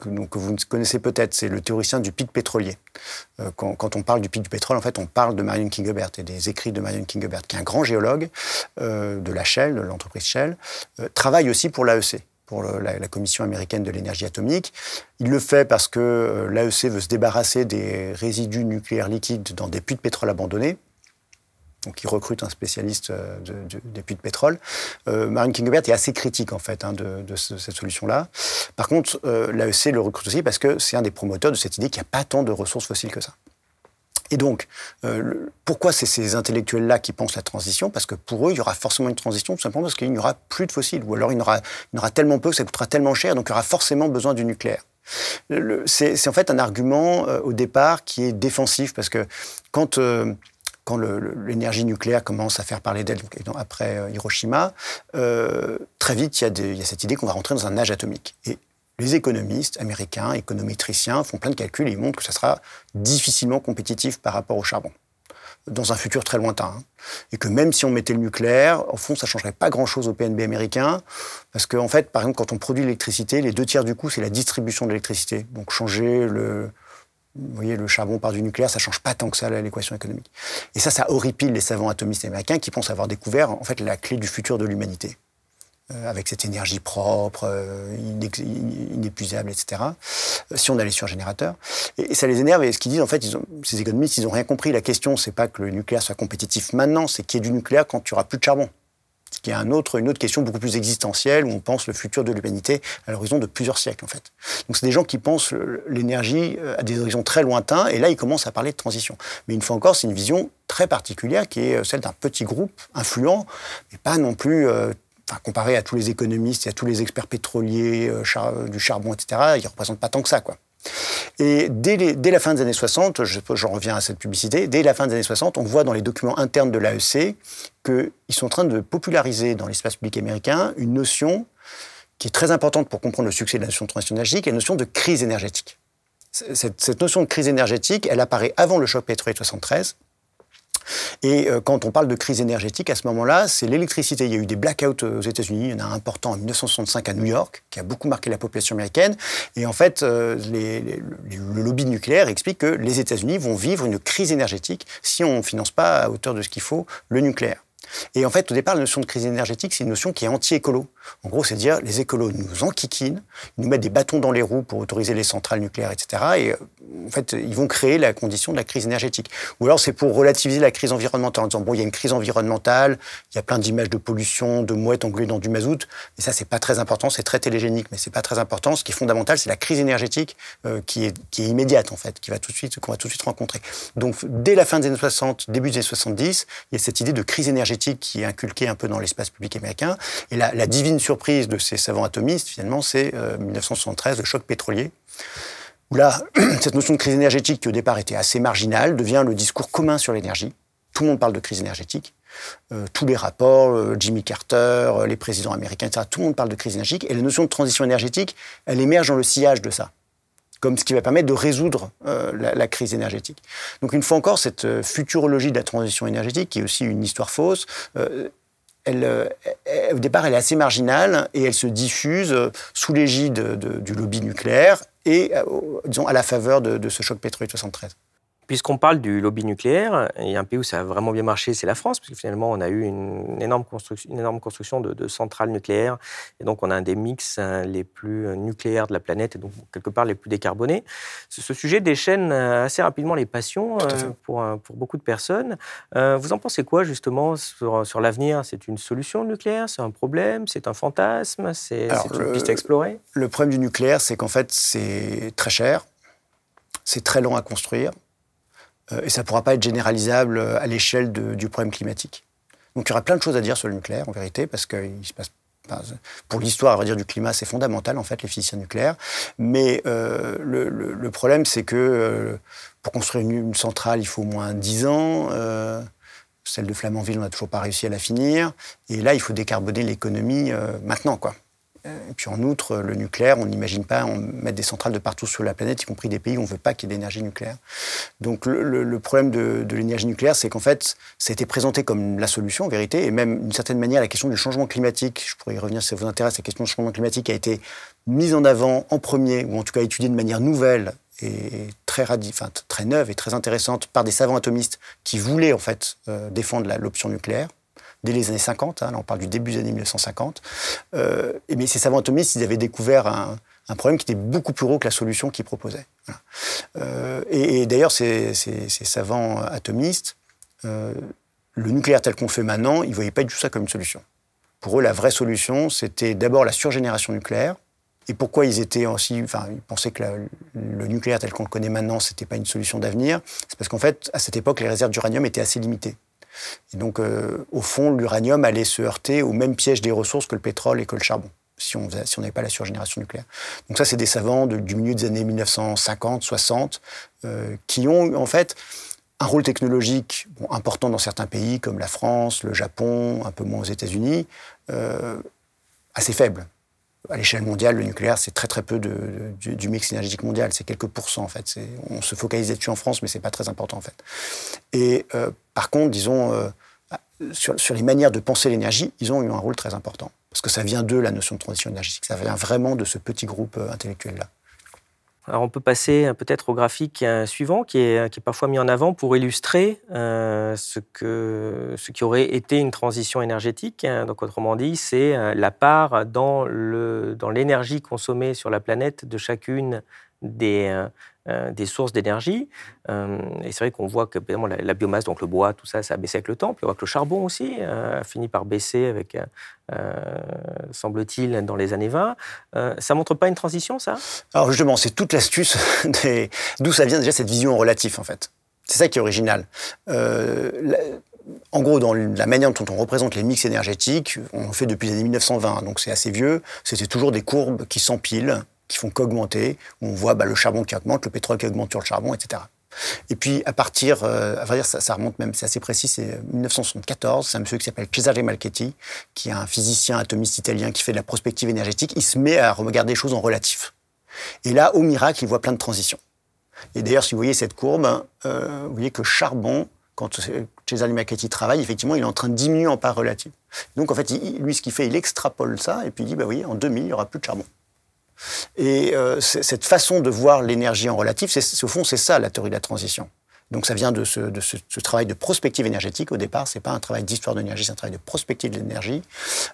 que, vous connaissez peut-être, c'est le théoricien du pic pétrolier. Euh, quand, on parle du pic du pétrole, en fait, on parle de Marion Kingebert et des écrits de Marion Kingebert, qui est un grand géologue euh, de la Shell, de l'entreprise Shell, euh, travaille aussi pour l'AEC pour la, Commission américaine de l'énergie atomique. Il le fait parce que l'AEC veut se débarrasser des résidus nucléaires liquides dans des puits de pétrole abandonnés. Donc, il recrute un spécialiste euh, des puits de pétrole. Euh, Marine Kingebert est assez critique, en fait, hein, de, cette solution-là. Par contre, euh, l'AEC le recrute aussi parce que c'est un des promoteurs de cette idée qu'il n'y a pas tant de ressources fossiles que ça. Et donc, euh, pourquoi c'est ces intellectuels-là qui pensent la transition? Parce que pour eux, il y aura forcément une transition, tout simplement parce qu'il n'y aura plus de fossiles. Ou alors, il y, aura, aura tellement peu que ça coûtera tellement cher, donc il y aura forcément besoin du nucléaire. C'est en fait un argument au départ qui est défensif parce que quand quand l'énergie nucléaire commence à faire parler d'elle, après euh, Hiroshima, euh, très vite, il y, a cette idée qu'on va rentrer dans un âge atomique. Les économistes américains, économétriciens, font plein de calculs et ils montrent que ça sera difficilement compétitif par rapport au charbon, dans un futur très lointain. Hein. Et que même si on mettait le nucléaire, au fond, ça ne changerait pas grand-chose au PNB américain, parce qu'en en fait, par exemple, quand on produit l'électricité, les deux tiers du coût, c'est la distribution de l'électricité. Donc changer le, le charbon par du nucléaire, ça change pas tant que ça l'équation économique. Et ça, ça horripile les savants atomistes américains qui pensent avoir découvert en fait la clé du futur de l'humanité, avec cette énergie propre, euh, inépuisable, etc. Euh, si on a les surgénérateurs, et, ça les énerve. Et ce qu'ils disent, en fait, ces économistes, ils ont rien compris. La question, c'est pas que le nucléaire soit compétitif maintenant, c'est qu'il y ait du nucléaire quand tu auras plus de charbon ce qui est un une autre question beaucoup plus existentielle, où on pense le futur de l'humanité à l'horizon de plusieurs siècles, en fait. Donc c'est des gens qui pensent l'énergie euh, à des horizons très lointains, et là, ils commencent à parler de transition. Mais une fois encore, c'est une vision très particulière, qui est euh, celle d'un petit groupe influent, mais pas non plus... Euh, comparé à tous les économistes et à tous les experts pétroliers, du charbon, etc., ils ne représentent pas tant que ça, quoi. Et dès, la fin des années 60, j'en reviens à cette publicité, dès la fin des années 60, on voit dans les documents internes de l'AEC qu'ils sont en train de populariser dans l'espace public américain une notion qui est très importante pour comprendre le succès de la notion de transition énergétique, la notion de crise énergétique. Cette, cette, notion de crise énergétique, elle apparaît avant le choc pétrolier de 73. Et euh, quand on parle de crise énergétique, à ce moment-là, c'est l'électricité. Il y a eu des blackouts aux États-Unis. Il y en a un important en 1965 à New York, qui a beaucoup marqué la population américaine. Et en fait, euh, le lobby nucléaire explique que les États-Unis vont vivre une crise énergétique si on ne finance pas à hauteur de ce qu'il faut le nucléaire. Et en fait, au départ, la notion de crise énergétique, c'est une notion qui est anti-écolo. En gros, c'est dire les écolos nous enquiquinent, ils nous mettent des bâtons dans les roues pour autoriser les centrales nucléaires, etc. Et euh, en fait, ils vont créer la condition de la crise énergétique. Ou alors, c'est pour relativiser la crise environnementale en disant bon, il y a une crise environnementale, il y a plein d'images de pollution, de mouettes engluées dans du mazout, mais ça, c'est pas très important, c'est très télégénique, mais c'est pas très important. Ce qui est fondamental, c'est la crise énergétique euh, qui, est, immédiate, en fait, qui va tout de suite, qu'on va tout de suite rencontrer. Donc, dès la fin des années 60, début des années 70, il y a cette idée de crise énergétique qui est inculquée un peu dans l'espace public américain. Et la, la divine surprise de ces savants atomistes, finalement, c'est 1973, euh, le choc pétrolier, où là, <clears throat> cette notion de crise énergétique, qui au départ était assez marginale, devient le discours commun sur l'énergie. Tout le monde parle de crise énergétique. Euh, tous les rapports, euh, Jimmy Carter, les présidents américains, etc., tout le monde parle de crise énergétique. Et la notion de transition énergétique, elle émerge dans le sillage de ça comme ce qui va permettre de résoudre la, la, crise énergétique. Donc une fois encore, cette futurologie de la transition énergétique, qui est aussi une histoire fausse, euh, au départ, elle est assez marginale et elle se diffuse euh, sous l'égide du lobby nucléaire et, euh, à la faveur de, de ce choc pétrolier de 73. Puisqu'on parle du lobby nucléaire, il y a un pays où ça a vraiment bien marché, c'est la France, parce que finalement, on a eu une énorme construction, une énorme construction de, centrales nucléaires, et donc on a un des mix hein, les plus nucléaires de la planète, et donc quelque part les plus décarbonés. Ce, sujet déchaîne euh, assez rapidement les passions euh, pour, euh, pour beaucoup de personnes. vous en pensez quoi justement sur, sur l'avenir? C'est une solution nucléaire? C'est un problème? C'est un fantasme? C'est une piste à explorer? Le problème du nucléaire, c'est qu'en fait, c'est très cher, c'est très long à construire euh, et ça ne pourra pas être généralisable euh, à l'échelle du problème climatique. Donc il y aura plein de choses à dire sur le nucléaire, en vérité, parce que se passe pour l'histoire, dire, du climat, c'est fondamental, en fait, les physiciens nucléaires. Mais euh, le, problème, c'est que pour construire une, centrale, il faut au moins 10 ans. celle de Flamanville, on n'a toujours pas réussi à la finir. Et là, il faut décarboner l'économie maintenant, quoi. Et puis en outre, le nucléaire, on n'imagine pas on mettre des centrales de partout sur la planète, y compris des pays où on ne veut pas qu'il y ait d'énergie nucléaire. Donc le, problème de, l'énergie nucléaire, c'est qu'en fait, ça a été présenté comme la solution, en vérité, et même d'une certaine manière, la question du changement climatique, je pourrais y revenir si ça vous intéresse, la question du changement climatique a été mise en avant en premier, ou en tout cas étudiée de manière nouvelle et très, enfin, très neuve et très intéressante par des savants atomistes qui voulaient en fait euh, défendre l'option nucléaire dès les années 50, hein, là on parle du début des années 1950. Euh, mais ces savants atomistes, ils avaient découvert un, problème qui était beaucoup plus gros que la solution qu'ils proposaient. Euh, et, d'ailleurs, ces, savants atomistes, euh, le nucléaire tel qu'on le fait maintenant, ils ne voyaient pas du tout ça comme une solution. Pour eux, la vraie solution, c'était d'abord la surgénération nucléaire. Et pourquoi ils étaient aussi, enfin, ils pensaient que le nucléaire tel qu'on le connaît maintenant, c'était pas une solution d'avenir? C'est parce qu'en fait, à cette époque, les réserves d'uranium étaient assez limitées. Et donc, euh, au fond, l'uranium allait se heurter au même piège des ressources que le pétrole et que le charbon. si on n'avait pas la surgénération nucléaire. Donc ça, c'est des savants du milieu des années 1950, 60, euh, qui ont en fait un rôle technologique important dans certains pays comme la France, le Japon, un peu moins aux États-Unis, euh, assez faible. À l'échelle mondiale, le nucléaire, c'est très très peu du, mix énergétique mondial, c'est quelques pourcents en fait. On se focalise dessus en France, mais c'est pas très important en fait. Et par contre, disons, euh, sur, les manières de penser l'énergie, ils ont eu un rôle très important. Parce que ça vient d'eux, la notion de transition énergétique. Ça vient vraiment de ce petit groupe intellectuel-là. Alors on peut passer peut-être au graphique euh, suivant qui est, qui est parfois mis en avant pour illustrer euh, ce, que, ce qui aurait été une transition énergétique. Donc autrement dit, c'est euh, la part dans l'énergie dans consommée sur la planète de chacune des, euh, des sources d'énergie. Euh, et c'est vrai qu'on voit que la, biomasse, donc le bois, tout ça, ça a baissé avec le temps. Puis on voit que le charbon aussi euh, a fini par baisser avec, semble-t-il, dans les années 20. ça montre pas une transition, ça? Alors justement, c'est toute l'astuce <laughs> d'où ça vient déjà cette vision relative, en fait. C'est ça qui est original. en gros, dans la manière dont on représente les mix énergétiques, on le fait depuis les années 1920, donc c'est assez vieux. C'était toujours des courbes qui s'empilent qui font qu'augmenter, où on voit bah, le charbon qui augmente, le pétrole qui augmente sur le charbon, etc. Et puis, à partir, euh, à dire, ça, remonte même, c'est assez précis, c'est 1974, c'est un monsieur qui s'appelle Cesare Malchetti, qui est un physicien atomiste italien qui fait de la prospective énergétique. Il se met à regarder les choses en relatif. Et là, au miracle, il voit plein de transitions. Et d'ailleurs, si vous voyez cette courbe, euh, vous voyez que charbon, quand Cesare Malchetti travaille, effectivement, il est en train de diminuer en part relative. Donc, en fait, lui, ce qu'il fait, il extrapole ça, et puis il dit, bah, oui, en 2000, il n'y aura plus de charbon. Et euh, cette façon de voir l'énergie en relatif, au fond, c'est ça la théorie de la transition. Donc ça vient de ce, travail de prospective énergétique au départ. C'est pas un travail d'histoire de l'énergie, c'est un travail de prospective de l'énergie.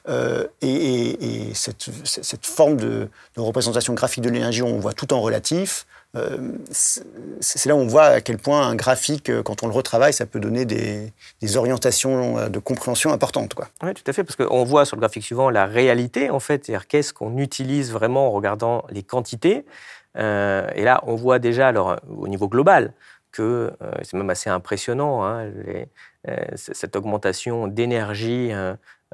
Euh, et, et, cette, cette, forme de, de, représentation graphique de l'énergie, on voit tout en relatif. Euh, c'est là où on voit à quel point un graphique, euh, quand on le retravaille, ça peut donner des, orientations euh, de compréhension importantes. Quoi. Oui, tout à fait, parce qu'on voit sur le graphique suivant la réalité, en fait, c'est-à-dire qu'est-ce qu'on utilise vraiment en regardant les quantités. et là, on voit déjà, alors, au niveau global, que c'est même assez impressionnant, hein, cette augmentation d'énergie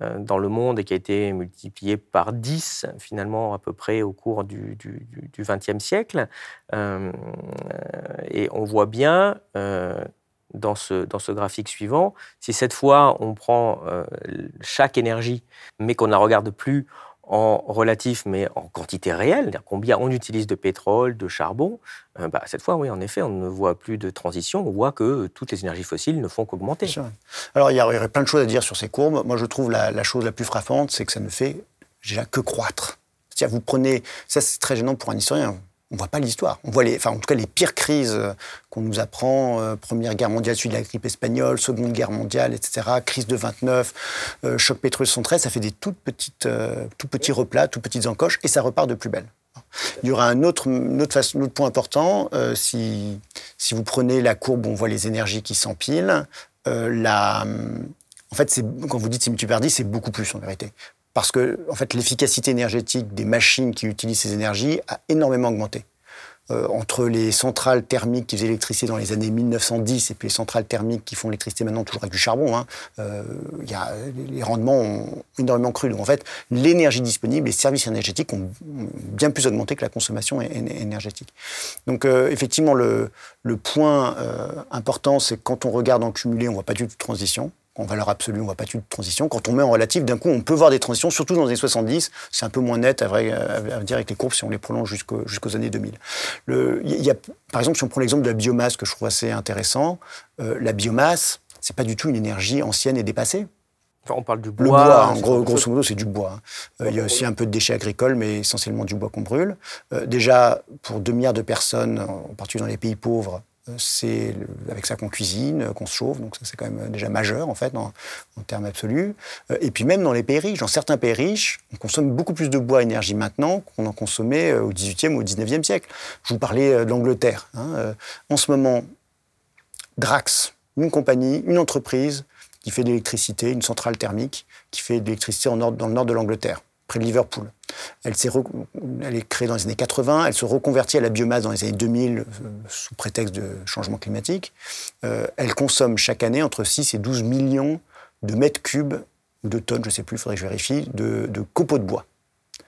dans le monde et qui a été multiplié par 10 finalement à peu près au cours du XXe siècle. Euh, et on voit bien euh, dans ce, dans ce graphique suivant, si cette fois on prend chaque énergie mais qu'on ne la regarde plus en relatif, mais en quantité réelle, combien on utilise de pétrole, de charbon, euh, bah, cette fois, oui, en effet, on ne voit plus de transition, on voit que toutes les énergies fossiles ne font qu'augmenter. Alors, il y aurait plein de choses à dire sur ces courbes. Moi, je trouve la, la chose la plus frappante, c'est que ça ne fait déjà que croître. C'est-à-dire, vous prenez, ça c'est très gênant pour un historien, on voit pas l'histoire. On voit les, enfin, en tout cas les pires crises euh, qu'on nous apprend euh, première guerre mondiale suite de la grippe espagnole, seconde guerre mondiale, etc. Crise de 29, euh, choc pétrolier 113, ça fait des tout petits replats, toutes petites encoches, et ça repart de plus belle. Il y aura un autre, autre, point important. si, si vous prenez la courbe on voit les énergies qui s'empilent, la, en fait, quand vous dites c'est multiplié par 10, c'est beaucoup plus en vérité parce que en fait, l'efficacité énergétique des machines qui utilisent ces énergies a énormément augmenté. Euh, entre les centrales thermiques qui faisaient l'électricité dans les années 1910 et puis les centrales thermiques qui font l'électricité maintenant toujours avec du charbon, hein, euh, y a, les rendements ont énormément cru. Donc en fait, l'énergie disponible, les services énergétiques ont bien plus augmenté que la consommation énergétique. Donc euh, effectivement, le, le point euh, important, c'est que quand on regarde en cumulé, on ne voit pas du tout de transition en valeur absolue, on ne voit pas de transition. Quand on met en relatif, d'un coup, on peut voir des transitions, surtout dans les années 70. C'est un peu moins net, à, vrai, à dire, avec les courbes, si on les prolonge jusqu'aux années 2000. Le, y a, par exemple, si on prend l'exemple de la biomasse, que je trouve assez intéressant, euh, la biomasse, c'est pas du tout une énergie ancienne et dépassée. Enfin, on parle du bois. Le bois, en gros, grosso modo, c'est du bois. Hein. Euh, il y a aussi un peu de déchets agricoles, mais essentiellement du bois qu'on brûle. Euh, déjà, pour 2 milliards de personnes, en particulier dans les pays pauvres, c'est avec ça qu'on cuisine, qu'on se chauffe, donc ça c'est quand même déjà majeur en fait en, termes absolus. Euh, et puis même dans les pays riches, dans certains pays riches, on consomme beaucoup plus de bois et énergie maintenant qu'on en consommait euh, au XVIIIe ou au XIXe siècle. Je vous parlais euh, de l'Angleterre. Hein. En ce moment, Drax, une compagnie, une entreprise qui fait de l'électricité, une centrale thermique qui fait de l'électricité dans le nord de l'Angleterre de Liverpool. Elle, elle, est créée dans les années 80, elle se reconvertit à la biomasse dans les années 2000 euh, sous prétexte de changement climatique. Euh, elle consomme chaque année entre 6 et 12 millions de mètres cubes ou de tonnes, je ne sais plus, il faudrait que je vérifie, de, copeaux de bois.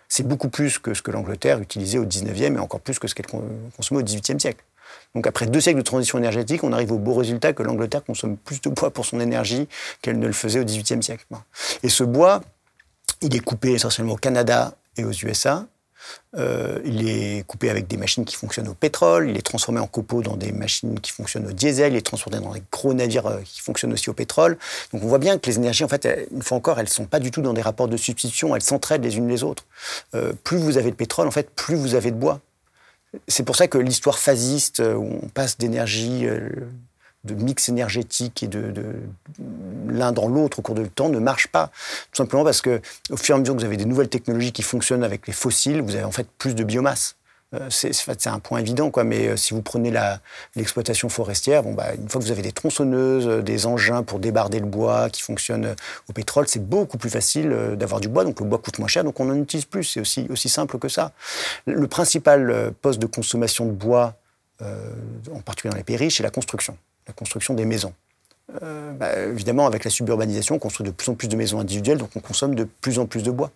C'est beaucoup plus que ce que l'Angleterre utilisait au 19e et encore plus que ce qu'elle consommait au 18e siècle. Donc après deux siècles de transition énergétique, on arrive au beau résultat que l'Angleterre consomme plus de bois pour son énergie qu'elle ne le faisait au 18e siècle. Et ce bois, il est coupé essentiellement au Canada et aux USA. Euh, il est coupé avec des machines qui fonctionnent au pétrole, il est transformé en copeaux dans des machines qui fonctionnent au diesel, il est transformé dans des gros navires euh, qui fonctionnent aussi au pétrole. Donc on voit bien que les énergies, en fait, une fois encore, elles ne sont pas du tout dans des rapports de substitution, elles s'entraident les unes les autres. Euh, plus vous avez de pétrole, en fait, plus vous avez de bois. C'est pour ça que l'histoire phasiste, où on passe d'énergie de mix énergétique et de, l'un dans l'autre au cours du temps ne marche pas. Tout simplement parce que au fur et à mesure que vous avez des nouvelles technologies qui fonctionnent avec les fossiles, vous avez en fait plus de biomasse. Euh, c'est un point évident, quoi. Mais euh, si vous prenez l'exploitation forestière, bon, bah, une fois que vous avez des tronçonneuses, euh, des engins pour débarder le bois qui fonctionnent au pétrole, c'est beaucoup plus facile d'avoir du bois. Donc le bois coûte moins cher, donc on en utilise plus. C'est aussi, aussi simple que ça. Le principal poste de consommation de bois, en particulier dans les pays riches, c'est la construction la construction des maisons. Euh, bah, évidemment, avec la suburbanisation, on construit de plus en plus de maisons individuelles, donc on consomme de plus en plus de bois.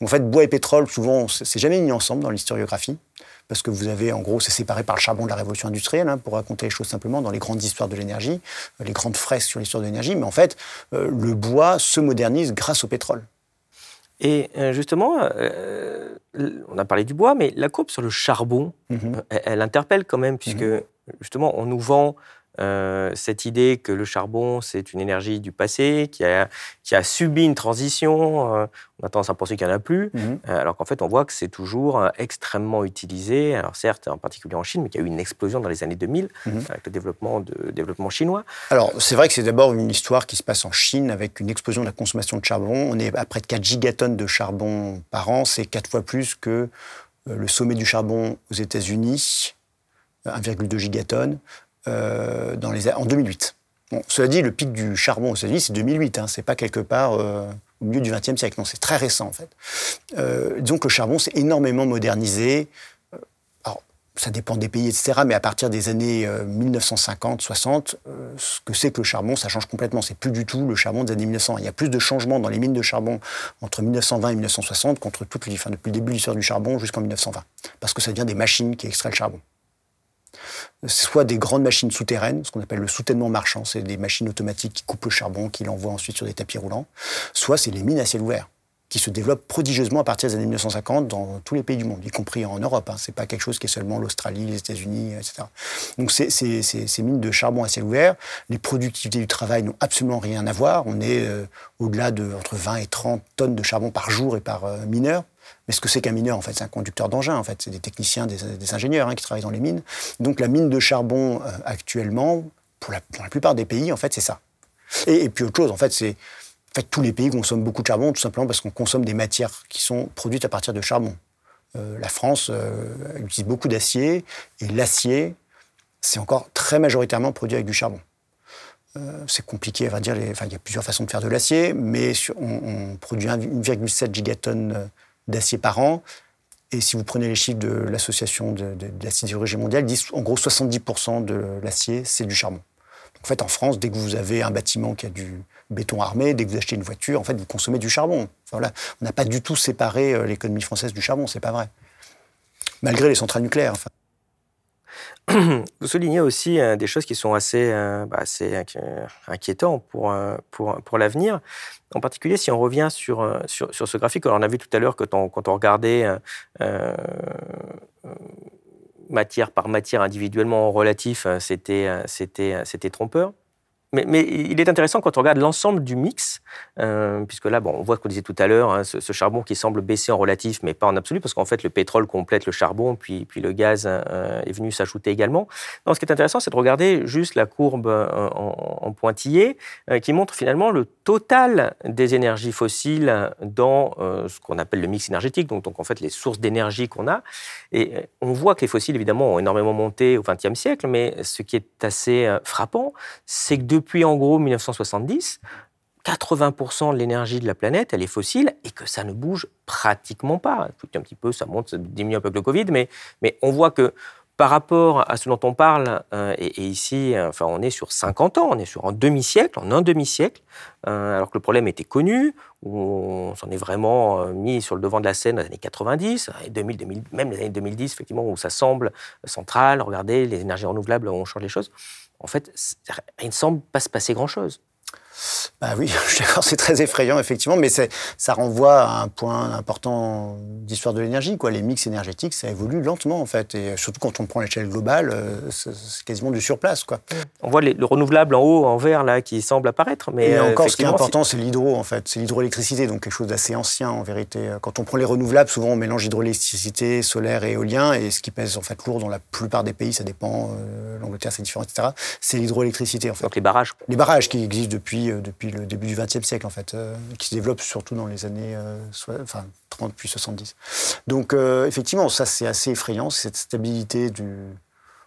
en fait, bois et pétrole, souvent, c'est jamais mis ensemble dans l'historiographie, parce que vous avez, en gros, c'est séparé par le charbon de la révolution industrielle, hein, pour raconter les choses simplement, dans les grandes histoires de l'énergie, euh, les grandes fresques sur l'histoire de l'énergie. Mais en fait, euh, le bois se modernise grâce au pétrole. Et justement, on a parlé du bois, mais la courbe sur le charbon, mhm. elle, interpelle quand même, puisque mhm. justement, on nous vend euh, cette idée que le charbon, c'est une énergie du passé, qui a, qui a subi une transition. Euh, on a tendance à penser qu'il n'y en a plus, mhm. euh, alors qu'en fait, on voit que c'est toujours extrêmement utilisé. Alors certes, en particulier en Chine, mais qu'il y a eu une explosion dans les années 2000 mhm. avec le développement, de, développement chinois. Alors, c'est vrai que c'est d'abord une histoire qui se passe en Chine avec une explosion de la consommation de charbon. On est à près de 4 gigatonnes de charbon par an. C'est 4 fois plus que le sommet du charbon aux États-Unis, 1,2 gigatonnes. Euh, dans les, en 2008. Bon, cela dit, le pic du charbon aux États-Unis, c'est 2008. Hein, c'est pas quelque part euh, au milieu du XXe siècle. Non, c'est très récent en fait. Euh, disons que le charbon s'est énormément modernisé. Euh, alors, ça dépend des pays, etc. Mais à partir des années 1950, 60, ce que c'est que le charbon, ça change complètement. C'est plus du tout le charbon des années 1900. Il y a plus de changements dans les mines de charbon entre 1920 et 1960 contre toutes les, enfin, depuis le début de l'histoire du charbon jusqu'en 1920, parce que ça devient des machines qui extraient le charbon soit des grandes machines souterraines, ce qu'on appelle le soutènement marchand, c'est des machines automatiques qui coupent le charbon, qui l'envoient ensuite sur des tapis roulants, soit c'est les mines à ciel ouvert qui se développent prodigieusement à partir des années 1950 dans tous les pays du monde, y compris en Europe. Hein. Ce n'est pas quelque chose qui est seulement l'Australie, les États-Unis, etc. Donc ces, mines de charbon à ciel ouvert, les productivités du travail n'ont absolument rien à voir. On est euh, au-delà de entre 20 et 30 tonnes de charbon par jour et par euh, mineur. Mais ce que c'est qu'un mineur, en fait, c'est un conducteur d'engin, en fait. C'est des techniciens, des, ingénieurs hein, qui travaillent dans les mines. Donc la mine de charbon, euh, actuellement, pour la, plupart des pays, en fait, c'est ça. Et, puis autre chose, en fait, c'est... En fait, tous les pays consomment beaucoup de charbon, tout simplement parce qu'on consomme des matières qui sont produites à partir de charbon. Euh, la France euh, utilise beaucoup d'acier, et l'acier, c'est encore très majoritairement produit avec du charbon. c'est compliqué, enfin, il y a plusieurs façons de faire de l'acier, mais on, on produit 1,7 gigatonnes d'acier par an. Et si vous prenez les chiffres de l'association de, la sidérurgie mondiale, ils disent en gros 70% de l'acier, c'est du charbon. en fait, en France, dès que vous avez un bâtiment qui a du béton armé, dès que vous achetez une voiture, en fait, vous consommez du charbon. voilà. On n'a pas du tout séparé euh, l'économie française du charbon, c'est pas vrai. Malgré les centrales nucléaires. Enfin. <clears throat> Vous soulignez aussi euh, des choses qui sont assez, euh, bah, inquiétantes pour, pour, pour l'avenir. En particulier, si on revient sur, sur, ce graphique, alors on a vu tout à l'heure que quand on regardait matière par matière individuellement en relatif, c'était trompeur. Mais, il est intéressant quand on regarde l'ensemble du mix, euh, puisque là, bon, on voit ce qu'on disait tout à l'heure, hein, ce, charbon qui semble baisser en relatif, mais pas en absolu, parce qu'en fait, le pétrole complète le charbon, puis, le gaz euh, est venu s'ajouter également. ce qui est intéressant, c'est de regarder juste la courbe euh, en, pointillé, qui montre finalement le total des énergies fossiles dans ce qu'on appelle le mix énergétique, donc, donc en fait les sources d'énergie qu'on a. Et on voit que les fossiles, évidemment, ont énormément monté au XXe siècle, mais ce qui est assez frappant, c'est que depuis en gros 1970, 80% de l'énergie de la planète, elle est fossile et que ça ne bouge pratiquement pas. Un petit peu, ça monte, ça diminue un peu avec le Covid, mais, mais on voit que par rapport à ce dont on parle, euh, et, ici, enfin, on est sur 50 ans, on est sur un demi-siècle, en un demi-siècle, euh, alors que le problème était connu, on s'en est vraiment euh, mis sur le devant de la scène dans les années 90, et 2000, même les années 2010, effectivement, où ça semble central, regardez, les énergies renouvelables, on change les choses. En fait, il ne semble pas se passer grand-chose. Bah oui, <laughs> c'est très effrayant, effectivement, mais ça renvoie à un point important d'histoire de l'énergie. Quoi. Les mix énergétiques, ça évolue lentement, en fait. Et surtout quand on prend l'échelle globale, euh, c'est quasiment du surplace. Quoi. On voit le renouvelable en haut, en vert, là, qui semble apparaître. Mais Et encore, ce qui est important, c'est l'hydro, en fait. C'est l'hydroélectricité, donc quelque chose d'assez ancien, en vérité. Quand on prend les renouvelables, souvent, on mélange hydroélectricité, solaire et éolien. Et ce qui pèse, en fait, lourd dans la plupart des pays, ça dépend. Euh, L'Angleterre, c'est différent, etc. C'est l'hydroélectricité, en fait. Donc les barrages. Les barrages qui existent depuis, euh, depuis le début du XXe siècle, en fait, euh, qui se développe surtout dans les années euh, enfin, 30 puis 70. Donc, euh, effectivement, ça, c'est assez effrayant, cette stabilité du.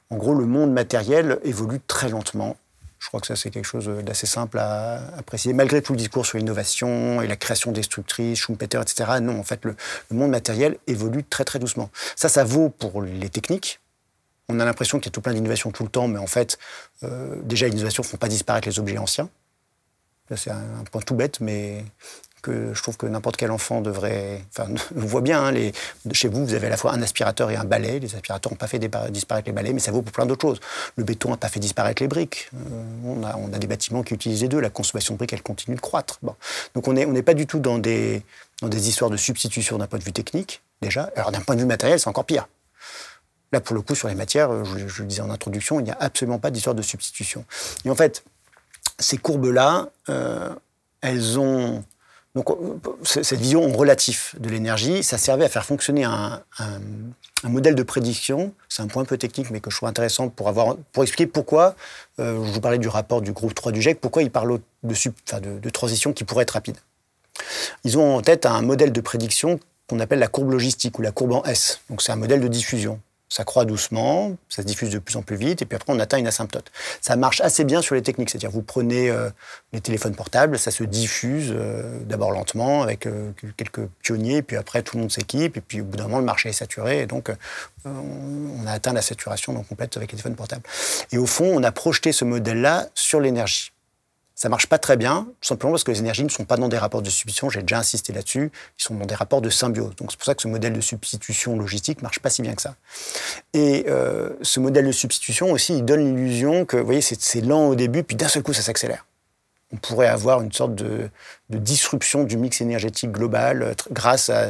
En gros, le monde matériel évolue très lentement. Je crois que ça, c'est quelque chose d'assez simple à, préciser. Malgré tout le discours sur l'innovation et la création destructrice, Schumpeter, etc., non, en fait, le, monde matériel évolue très, très doucement. Ça, ça vaut pour les techniques, on a l'impression qu'il y a tout plein d'innovations tout le temps, mais en fait, déjà, les innovations ne font pas disparaître les objets anciens. C'est un, point tout bête, mais que je trouve que n'importe quel enfant devrait. Enfin, <laughs> on voit bien, hein, chez vous, vous avez à la fois un aspirateur et un balai. Les aspirateurs n'ont pas fait disparaître les balais, mais ça vaut pour plein d'autres choses. Le béton n'a pas fait disparaître les briques. Euh, on, a, des bâtiments qui utilisent les deux. La consommation de briques, elle continue de croître. Donc on n'est pas du tout dans des, histoires de substitution d'un point de vue technique, déjà. Alors d'un point de vue matériel, c'est encore pire. Là, pour le coup, sur les matières, je, je le disais en introduction, il n'y a absolument pas d'histoire de substitution. Et en fait, ces courbes-là, euh, elles ont. Donc, cette vision relative de l'énergie, ça servait à faire fonctionner un, modèle de prédiction. C'est un point un peu technique, mais que je trouve intéressant pour, avoir, pour expliquer pourquoi, euh, je vous parlais du rapport du groupe 3 du GIEC, pourquoi ils parlent de, de, de transition qui pourrait être rapide. Ils ont en tête un modèle de prédiction qu'on appelle la courbe logistique ou la courbe en S. Donc, c'est un modèle de diffusion ça croît doucement, ça se diffuse de plus en plus vite, et puis après on atteint une asymptote. Ça marche assez bien sur les techniques, c'est-à-dire vous prenez euh, les téléphones portables, ça se diffuse euh, d'abord lentement avec euh, quelques pionniers, puis après tout le monde s'équipe, et puis au bout d'un moment le marché est saturé, et donc on a atteint la saturation complète avec les téléphones portables. Et au fond, on a projeté ce modèle-là sur l'énergie. Ça marche pas très bien, tout simplement parce que les énergies ne sont pas dans des rapports de substitution, j'ai déjà insisté là-dessus, ils sont dans des rapports de symbiose. Donc c'est pour ça que ce modèle de substitution logistique marche pas si bien que ça. Et euh, ce modèle de substitution aussi, il donne l'illusion que, vous voyez, c'est lent au début, puis d'un seul coup, ça s'accélère. On pourrait avoir une sorte de, disruption du mix énergétique global euh, grâce à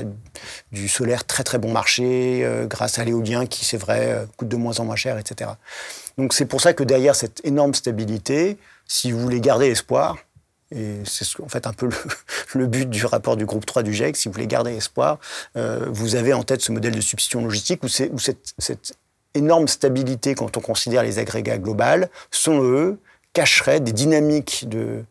du solaire très très bon marché, euh, grâce à l'éolien qui, c'est vrai, coûte de moins en moins cher, etc. Donc c'est pour ça que derrière cette énorme stabilité, si vous voulez garder espoir, et c'est en fait un peu <laughs> le, but du rapport du groupe 3 du GIEC, si vous voulez garder espoir, euh, vous avez en tête ce modèle de substitution logistique où, cette, énorme stabilité quand on considère les agrégats globaux, sont eux, cacheraient des dynamiques de,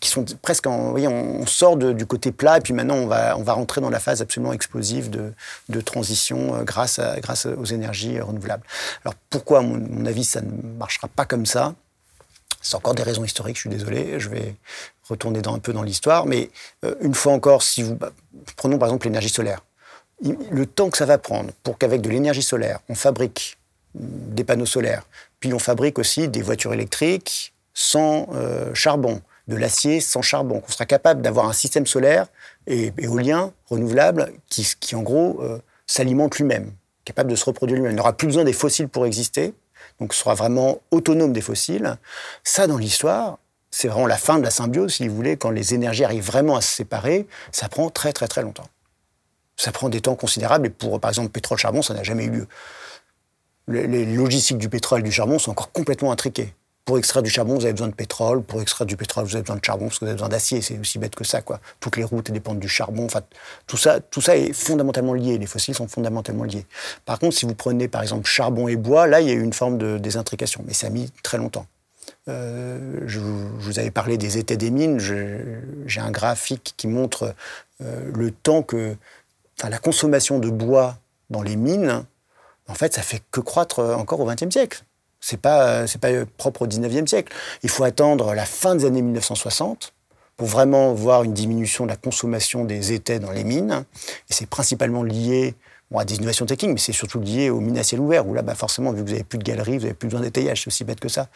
qui sont presque en, voyez, on sort du côté plat et puis maintenant on va, on va rentrer dans la phase absolument explosive de, de transition euh, grâce, à, grâce aux énergies renouvelables. Alors pourquoi, à mon avis, ça ne marchera pas comme ça? C'est encore des raisons historiques, je suis désolé, je vais retourner un peu dans l'histoire, mais euh, une fois encore, si vous... Bah, prenons par exemple l'énergie solaire. Le temps que ça va prendre pour qu'avec de l'énergie solaire, on fabrique des panneaux solaires, puis on fabrique aussi des voitures électriques sans euh, charbon, de l'acier sans charbon, qu'on sera capable d'avoir un système solaire et éolien renouvelable qui, qui en gros, euh, s'alimente lui-même, capable de se reproduire lui-même. Il n'aura plus besoin des fossiles pour exister, donc sera vraiment autonome des fossiles. Ça, dans l'histoire, c'est vraiment la fin de la symbiose, si vous voulez, quand les énergies arrivent vraiment à se séparer, ça prend très très très longtemps. Ça prend des temps considérables, et pour, par exemple, pétrole-charbon, ça n'a jamais eu lieu. Les logistiques du pétrole et du charbon sont encore complètement intriquées. Pour extraire du charbon, vous avez besoin de pétrole. Pour extraire du pétrole, vous avez besoin de charbon parce que vous avez besoin d'acier. C'est aussi bête que ça, quoi. Toutes les routes dépendent du charbon. Enfin, tout ça, tout ça est fondamentalement lié. Les fossiles sont fondamentalement liés. Par contre, si vous prenez par exemple charbon et bois, là, il y a eu une forme de désintrication, mais ça a mis très longtemps. Euh, je, vous avais parlé des étés des mines. J'ai un graphique qui montre euh, le temps que, enfin, la consommation de bois dans les mines, en fait, ça fait que croître encore au XXe siècle. C'est pas, c'est pas propre au 19e siècle. Il faut attendre la fin des années 1960 pour vraiment voir une diminution de la consommation des étais dans les mines. Et c'est principalement lié à des innovations techniques, mais c'est surtout lié aux mines à ciel ouvert, où là, bah, forcément, vu que vous n'avez plus de galeries, vous n'avez plus besoin d'étayage, c'est aussi bête que ça.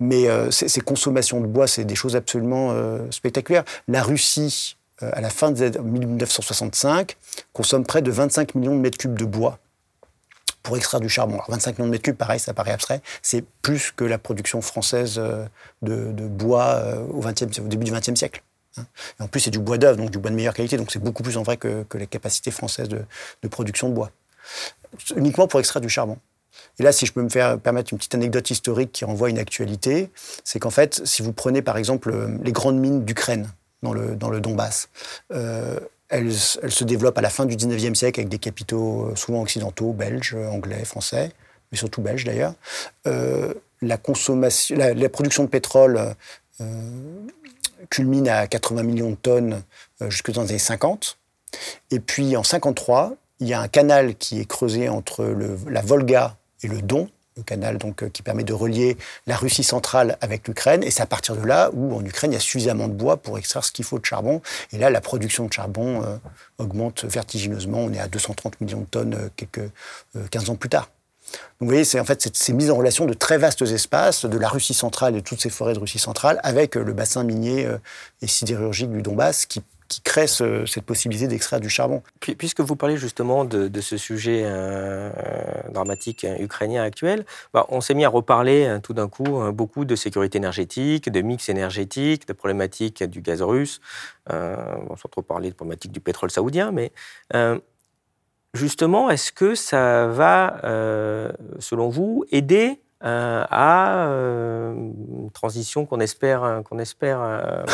Mais euh, ces consommations de bois, c'est des choses absolument euh, spectaculaires. La Russie, euh, à la fin de 1965, consomme près de 25 millions de mètres cubes de bois pour extraire du charbon. Alors 25 millions de mètres cubes, pareil, ça paraît abstrait, c'est plus que la production française de, bois au, au début du XXe siècle. Hein. en plus, c'est du bois d'œuvre, donc du bois de meilleure qualité, donc c'est beaucoup plus en vrai que, les capacités françaises de, production de bois. Uniquement pour extraire du charbon. Et là, si je peux me faire permettre une petite anecdote historique qui renvoie à une actualité, c'est qu'en fait, si vous prenez par exemple les grandes mines d'Ukraine dans le, dans le Donbass, euh, elles, se développent à la fin du 19e siècle avec des capitaux euh, souvent occidentaux, belges, anglais, français, mais surtout belges d'ailleurs. Euh, la, consommation, la, production de pétrole culmine à 80 millions de tonnes euh, jusque dans les années 50. Et puis en 53, il y a un canal qui est creusé entre la Volga et le Don, le canal donc, euh, qui permet de relier la Russie centrale avec l'Ukraine. Et c'est à partir de là où, en Ukraine, il y a suffisamment de bois pour extraire ce qu'il faut de charbon. Et là, la production de charbon euh, augmente vertigineusement. On est à 230 millions de tonnes quelques 15 ans plus tard. Donc vous voyez, c'est en fait c'est mise en relation de très vastes espaces de la Russie centrale et toutes ces forêts de Russie centrale avec euh, le bassin minier euh, et sidérurgique du Donbass qui, qui crée cette possibilité d'extraire du charbon. Puisque vous parlez justement de, ce sujet euh, dramatique ukrainien actuel, bah, on s'est mis à reparler tout d'un coup beaucoup de sécurité énergétique, de mix énergétique, de problématiques du gaz russe, euh, on trop parlé de problématiques du pétrole saoudien, mais justement, est-ce que ça va, euh, selon vous, aider euh, à euh, une transition qu'on espère, qu'on espère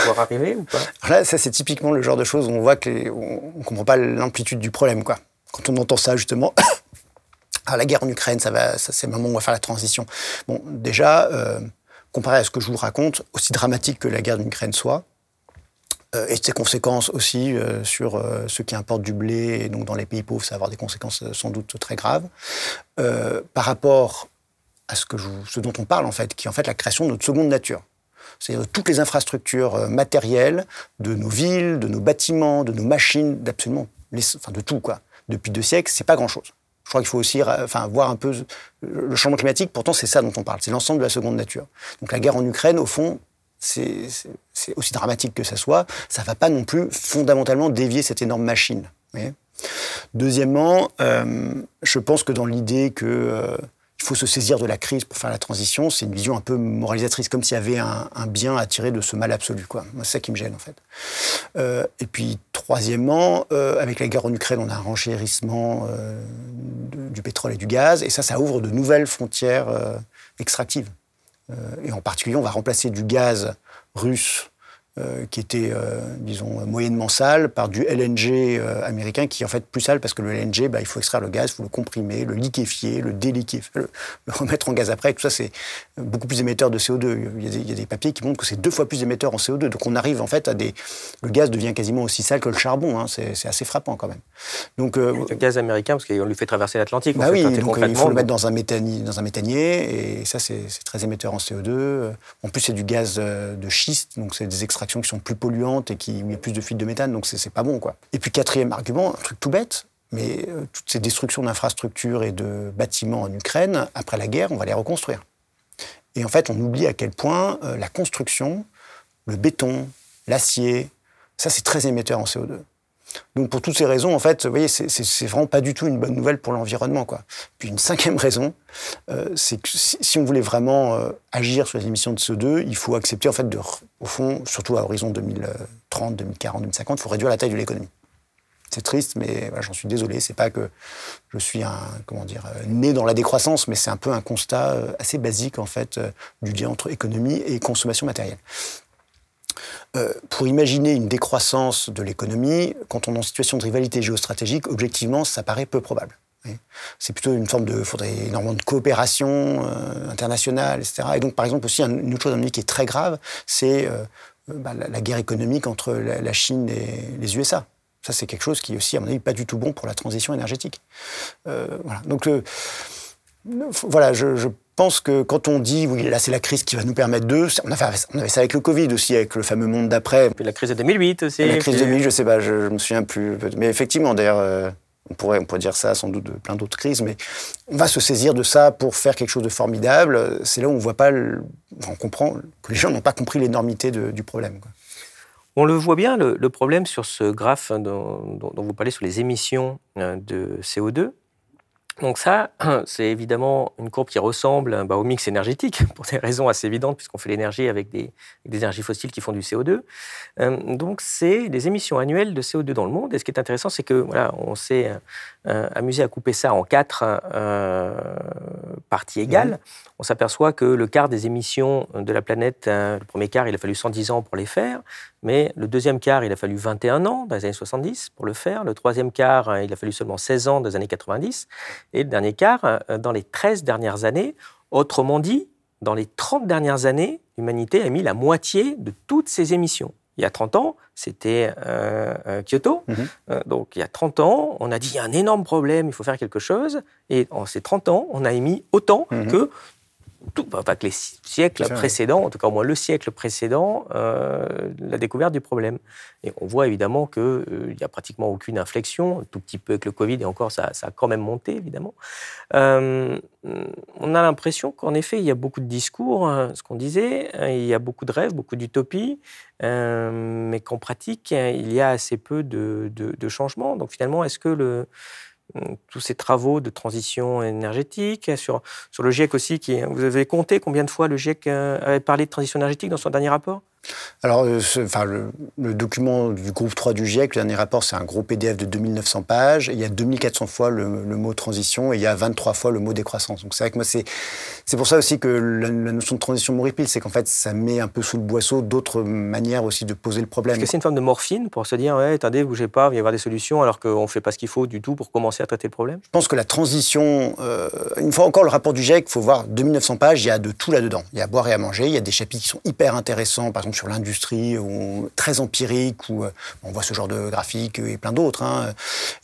voir arriver ou pas? Là, ça c'est typiquement le genre de choses où on voit qu'on ne comprend pas l'amplitude du problème. Quoi. Quand on entend ça, justement, <coughs> ah, la guerre en Ukraine, ça c'est le moment où on va faire la transition. Bon, déjà, comparé à ce que je vous raconte, aussi dramatique que la guerre en Ukraine soit, euh, et ses conséquences aussi euh, sur euh, ceux qui importent du blé, et donc dans les pays pauvres, ça va avoir des conséquences sans doute très graves. par rapport à ce, que ce dont on parle, en fait, qui est en fait la création de notre seconde nature. C'est-à-dire toutes les infrastructures matérielles de nos villes, de nos bâtiments, de nos machines, d'absolument, enfin de tout, quoi. Depuis deux siècles, c'est pas grand-chose. Je crois qu'il faut aussi enfin, voir un peu le changement climatique. Pourtant, c'est ça dont on parle. C'est l'ensemble de la seconde nature. Donc la guerre en Ukraine, au fond, c'est aussi dramatique que ça soit, ça va pas non plus fondamentalement dévier cette énorme machine. Deuxièmement, euh, je pense que dans l'idée euh, faut se saisir de la crise pour faire la transition, c'est une vision un peu moralisatrice, comme s'il y avait un, bien à tirer de ce mal absolu. C'est ça qui me gêne en fait. Euh, et puis troisièmement, avec la guerre en Ukraine, on a un renchérissement du pétrole et du gaz, et ça, ça ouvre de nouvelles frontières extractives. Euh, et en particulier, on va remplacer du gaz russe euh, qui était, euh, disons, moyennement sale, par du LNG américain qui est en fait plus sale parce que le LNG, bah, il faut extraire le gaz, il faut le comprimer, le liquéfier, le déliquéfier, le, remettre en gaz après. Et tout ça, c'est beaucoup plus émetteur de CO2. Il y, a des, papiers qui montrent que c'est deux fois plus émetteur en CO2. Donc on arrive en fait à des... Le gaz devient quasiment aussi sale que le charbon. Hein. C'est assez frappant quand même. Donc, le gaz américain, parce qu'on lui fait traverser l'Atlantique. Bah oui, donc il faut le mettre dans un, méthanier, dans un méthanier, et ça, c'est très émetteur en CO2. En plus, c'est du gaz de schiste, donc c'est des extractions qui sont plus polluantes et qui, où il y a plus de fuites de méthane, donc c'est pas bon. quoi. Et puis quatrième argument, un truc tout bête, mais euh, toutes ces destructions d'infrastructures et de bâtiments en Ukraine, après la guerre, on va les reconstruire. Et en fait, on oublie à quel point euh, la construction, le béton, l'acier, ça c'est très émetteur en CO2. Donc pour toutes ces raisons, en fait, vous voyez, c'est vraiment pas du tout une bonne nouvelle pour l'environnement. Quoi. Puis une cinquième raison, euh, c'est que si, on voulait vraiment euh, agir sur les émissions de CO2, il faut accepter, en fait, de, au fond, surtout à horizon 2030, 2040, 2050, il faut réduire la taille de l'économie. C'est triste, mais j'en suis désolé. C'est pas que je suis un, comment dire, euh, né dans la décroissance, mais c'est un peu un constat assez basique, en fait, du lien entre économie et consommation matérielle. Euh, pour imaginer une décroissance de l'économie, quand on est en situation de rivalité géostratégique, objectivement, ça paraît peu probable. C'est plutôt une forme de, faudrait énormément de coopération euh, internationale, etc. Et donc, par exemple, aussi, une autre chose qui est très grave, c'est euh, bah, la, guerre économique entre la, Chine et les USA. Ça, c'est quelque chose qui est aussi, à mon avis, pas du tout bon pour la transition énergétique. voilà. Donc, voilà, je pense que quand on dit, oui, là, c'est la crise qui va nous permettre de. On, avait, on avait ça avec le Covid aussi, avec le fameux monde d'après. Puis la crise de 2008 aussi. La crise de 2008, je sais pas, je, je me souviens plus. Mais effectivement, d'ailleurs. Euh, On pourrait, on pourrait dire ça sans doute de plein d'autres crises, mais on va se saisir de ça pour faire quelque chose de formidable. C'est là où on voit pas, on comprend que les gens n'ont pas compris l'énormité du problème. On le voit bien, le, problème sur ce graphe dont, dont, vous parlez sur les émissions euh, de CO2, donc ça, <clears throat> c'est évidemment une courbe qui ressemble bah, au mix énergétique, <laughs> pour des raisons assez évidentes, puisqu'on fait l'énergie avec des, énergies fossiles qui font du CO2. Euh, donc c'est les émissions annuelles de CO2 dans le monde. Et ce qui est intéressant, c'est que voilà, on s'est euh, amusé à couper ça en quatre euh, parties égales. On s'aperçoit que le quart des émissions de la planète, le premier quart, il a fallu 110 ans pour les faire. Mais le deuxième quart, il a fallu 21 ans dans les années 70 pour le faire. Le troisième quart, euh, il a fallu seulement 16 ans dans les années 90. Et le dernier quart, euh, dans les 13 dernières années. Autrement dit, dans les 30 dernières années, l'humanité a mis la moitié de toutes ses émissions. Il y a 30 ans, c'était euh, Kyoto. Mhm. donc, il y a 30 ans, on a dit il y a un énorme problème, il faut faire quelque chose. Et en ces 30 ans, on a émis autant mhm. que tout, enfin, que les siècles précédents, en tout cas au moins le siècle précédent, euh, la découverte du problème. Et on voit évidemment qu'il euh, n'y a pratiquement aucune inflexion, un tout petit peu avec le Covid, et encore ça, ça a quand même monté évidemment. Euh, on a l'impression qu'en effet il y a beaucoup de discours, hein, ce qu'on disait, hein, il y a beaucoup de rêves, beaucoup d'utopies, mais qu'en pratique il y a assez peu de, de, de changements. Donc finalement, est-ce que le tous ces travaux de transition énergétique, sur, sur le GIEC aussi. Qui, vous avez compté combien de fois le GIEC euh, avait parlé de transition énergétique dans son dernier rapport? Alors, euh, enfin, le, document du groupe 3 du GIEC, le dernier rapport, c'est un gros PDF de 2900 pages. il y a 2400 fois le, mot transition et il y a 23 fois le mot décroissance. Donc c'est vrai que moi, c'est, c'est pour ça aussi que la, notion de transition m'horripile, c'est qu'en fait, ça met un peu sous le boisseau d'autres manières aussi de poser le problème. Est-ce que c'est une forme de morphine pour se dire, ouais, attendez, bougez pas, il va y avoir des solutions alors qu'on ne fait pas ce qu'il faut du tout pour commencer à traiter le problème Je pense que la transition, euh, une fois encore, le rapport du GIEC, il faut voir 2900 pages, il y a de tout là-dedans. Il y a à boire et à manger, il y a des chapitres qui sont hyper intéressants, par exemple sur l'industrie, très empirique, où euh, on voit ce genre de graphique et plein d'autres. Hein.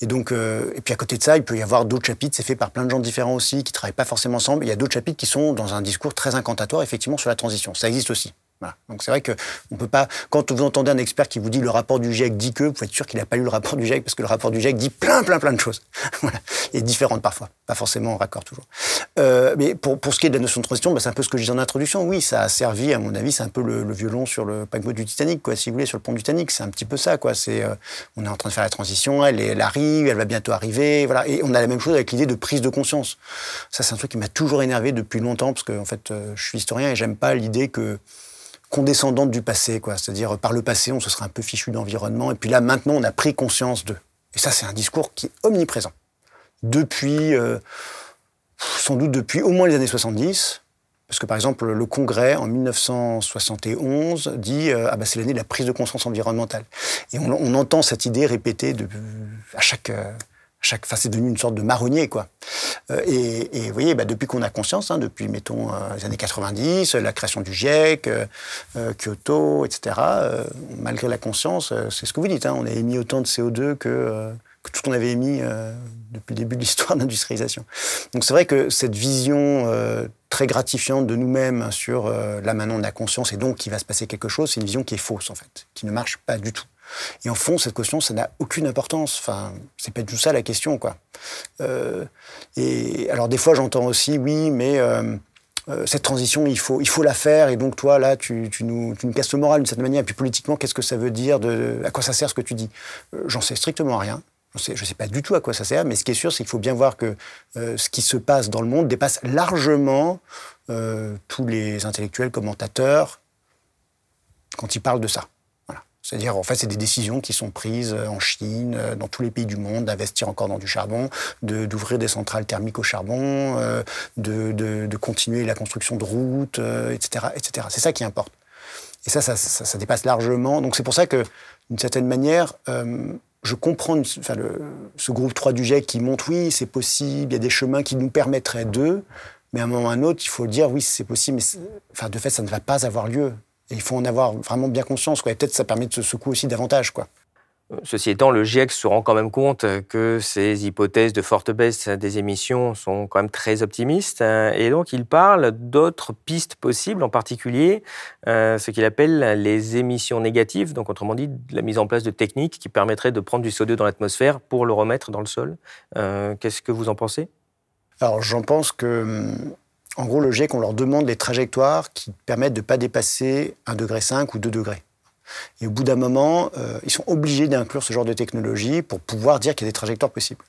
Et donc, euh, et puis à côté de ça, il peut y avoir d'autres chapitres, c'est fait par plein de gens différents aussi, qui travaillent pas forcément ensemble. Il y a d'autres chapitres qui sont dans un discours très incantatoire, effectivement, sur la transition. Ça existe aussi. Donc c'est vrai que on peut pas. Quand vous entendez un expert qui vous dit le rapport du GIEC dit que, vous pouvez être sûr qu'il n'a pas lu le rapport du GIEC parce que le rapport du GIEC dit plein, plein, plein de choses. <laughs> voilà. Et différentes parfois, pas forcément en raccord toujours. Euh, mais pour, pour ce qui est de la notion de transition, bah, c'est un peu ce que je disais en introduction. Oui, ça a servi, à mon avis, c'est un peu le, violon sur le paquebot du Titanic, quoi. Si vous voulez, sur le pont du Titanic, c'est un petit peu ça, quoi. C'est, euh, on est en train de faire la transition, elle, elle arrive, elle va bientôt arriver, voilà. Et on a la même chose avec l'idée de prise de conscience. Ça, c'est un truc qui m'a toujours énervé depuis longtemps parce que, en fait, euh, je suis historien et j'aime pas l'idée que condescendante du passé, quoi. C'est-à-dire, par le passé, on se serait un peu fichu d'environnement, et puis là, maintenant, on a pris conscience d'eux. Et ça, c'est un discours qui est omniprésent. Depuis, euh, sans doute depuis au moins les années 70, parce que par exemple, le Congrès, en 1971, dit euh, Ah ben, c'est l'année de la prise de conscience environnementale. Et on, entend cette idée répétée à chaque. Euh, chaque, enfin, c'est devenu une sorte de marronnier, quoi. Euh, et, et, vous voyez, bah, depuis qu'on a conscience, hein, depuis, mettons, euh, les années 90, la création du GIEC, euh, Kyoto, etc., malgré la conscience, c'est ce que vous dites, hein, on a émis autant de CO2 que, que tout ce qu'on avait émis depuis le début de l'histoire <laughs> de l'industrialisation. Donc c'est vrai que cette vision très gratifiante de nous-mêmes sur là maintenant on a conscience et donc il va se passer quelque chose, c'est une vision qui est fausse en fait, qui ne marche pas du tout. Et en fond, cette question, ça n'a aucune importance. Enfin, c'est pas du tout ça la question, quoi. Euh, et alors, des fois, j'entends aussi, oui, mais euh, euh, cette transition, il faut, il faut la faire. Et donc, toi, là, tu, nous, tu nous casses le moral d'une certaine manière. Et puis, politiquement, qu'est-ce que ça veut dire À quoi ça sert ce que tu dis? J'en sais strictement rien. Je ne sais, sais, pas du tout à quoi ça sert, mais ce qui est sûr, c'est qu'il faut bien voir que ce qui se passe dans le monde dépasse largement tous les intellectuels commentateurs quand ils parlent de ça. C'est-à-dire, en fait, c'est des décisions qui sont prises euh, en Chine, euh, dans tous les pays du monde, d'investir encore dans du charbon, d'ouvrir des centrales thermiques au charbon, euh, de, continuer la construction de routes, etc. etc. C'est ça qui importe. Et ça ça, dépasse largement. Donc c'est pour ça que, d'une certaine manière, je comprends ce groupe 3 du GIEC qui montre, oui, c'est possible, il y a des chemins qui nous permettraient d'eux, mais à un moment ou à un autre, il faut dire, oui, c'est possible, mais enfin, de fait, ça ne va pas avoir lieu il faut en avoir vraiment bien conscience. Quoi. Et peut-être ça permet de se secouer aussi davantage. Quoi. Ceci étant, le GIEC se rend quand même compte que ces hypothèses de forte baisse des émissions sont quand même très optimistes et donc il parle d'autres pistes possibles, en particulier euh, ce qu'il appelle les émissions négatives, donc autrement dit la mise en place de techniques qui permettraient de prendre du CO2 dans l'atmosphère pour le remettre dans le sol. Euh, qu'est-ce que vous en pensez? Alors j'en pense que, en gros, le GIEC, on leur demande des trajectoires qui permettent de ne pas dépasser 1,5 degré ou 2 degrés. Et au bout d'un moment, euh, ils sont obligés d'inclure ce genre de technologie pour pouvoir dire qu'il y a des trajectoires possibles.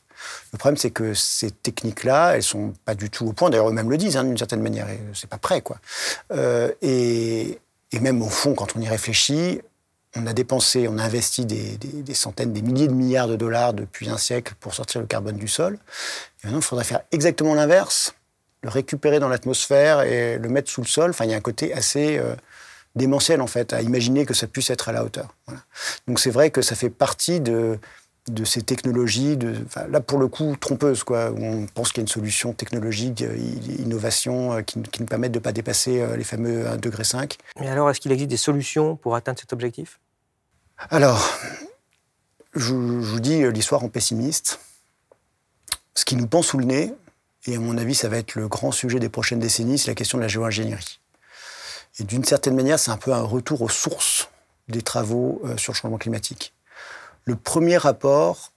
Le problème, c'est que ces techniques-là, elles sont pas du tout au point. D'ailleurs, eux-mêmes le disent, hein, d'une certaine manière. C'est pas prêt, quoi. Euh, et, même au fond, quand on y réfléchit, on a dépensé, on a investi des, des, centaines, des milliers de milliards de dollars depuis un siècle pour sortir le carbone du sol. Et maintenant, il faudrait faire exactement l'inverse, le récupérer dans l'atmosphère et le mettre sous le sol. Enfin, il y a un côté assez euh, démentiel, en fait, à imaginer que ça puisse être à la hauteur. Donc c'est vrai que ça fait partie de, de ces technologies, de, là pour le coup trompeuses, quoi, où on pense qu'il y a une solution technologique, euh, innovation, euh, qui, nous permettent de ne pas dépasser les fameux 1,5 degré. Mais alors, est-ce qu'il existe des solutions pour atteindre cet objectif? Alors, je, vous dis l'histoire en pessimiste. Ce qui nous pend sous le nez, et à mon avis ça va être le grand sujet des prochaines décennies, c'est la question de la géo-ingénierie. Et d'une certaine manière, c'est un peu un retour aux sources des travaux euh, sur le changement climatique. Le premier rapport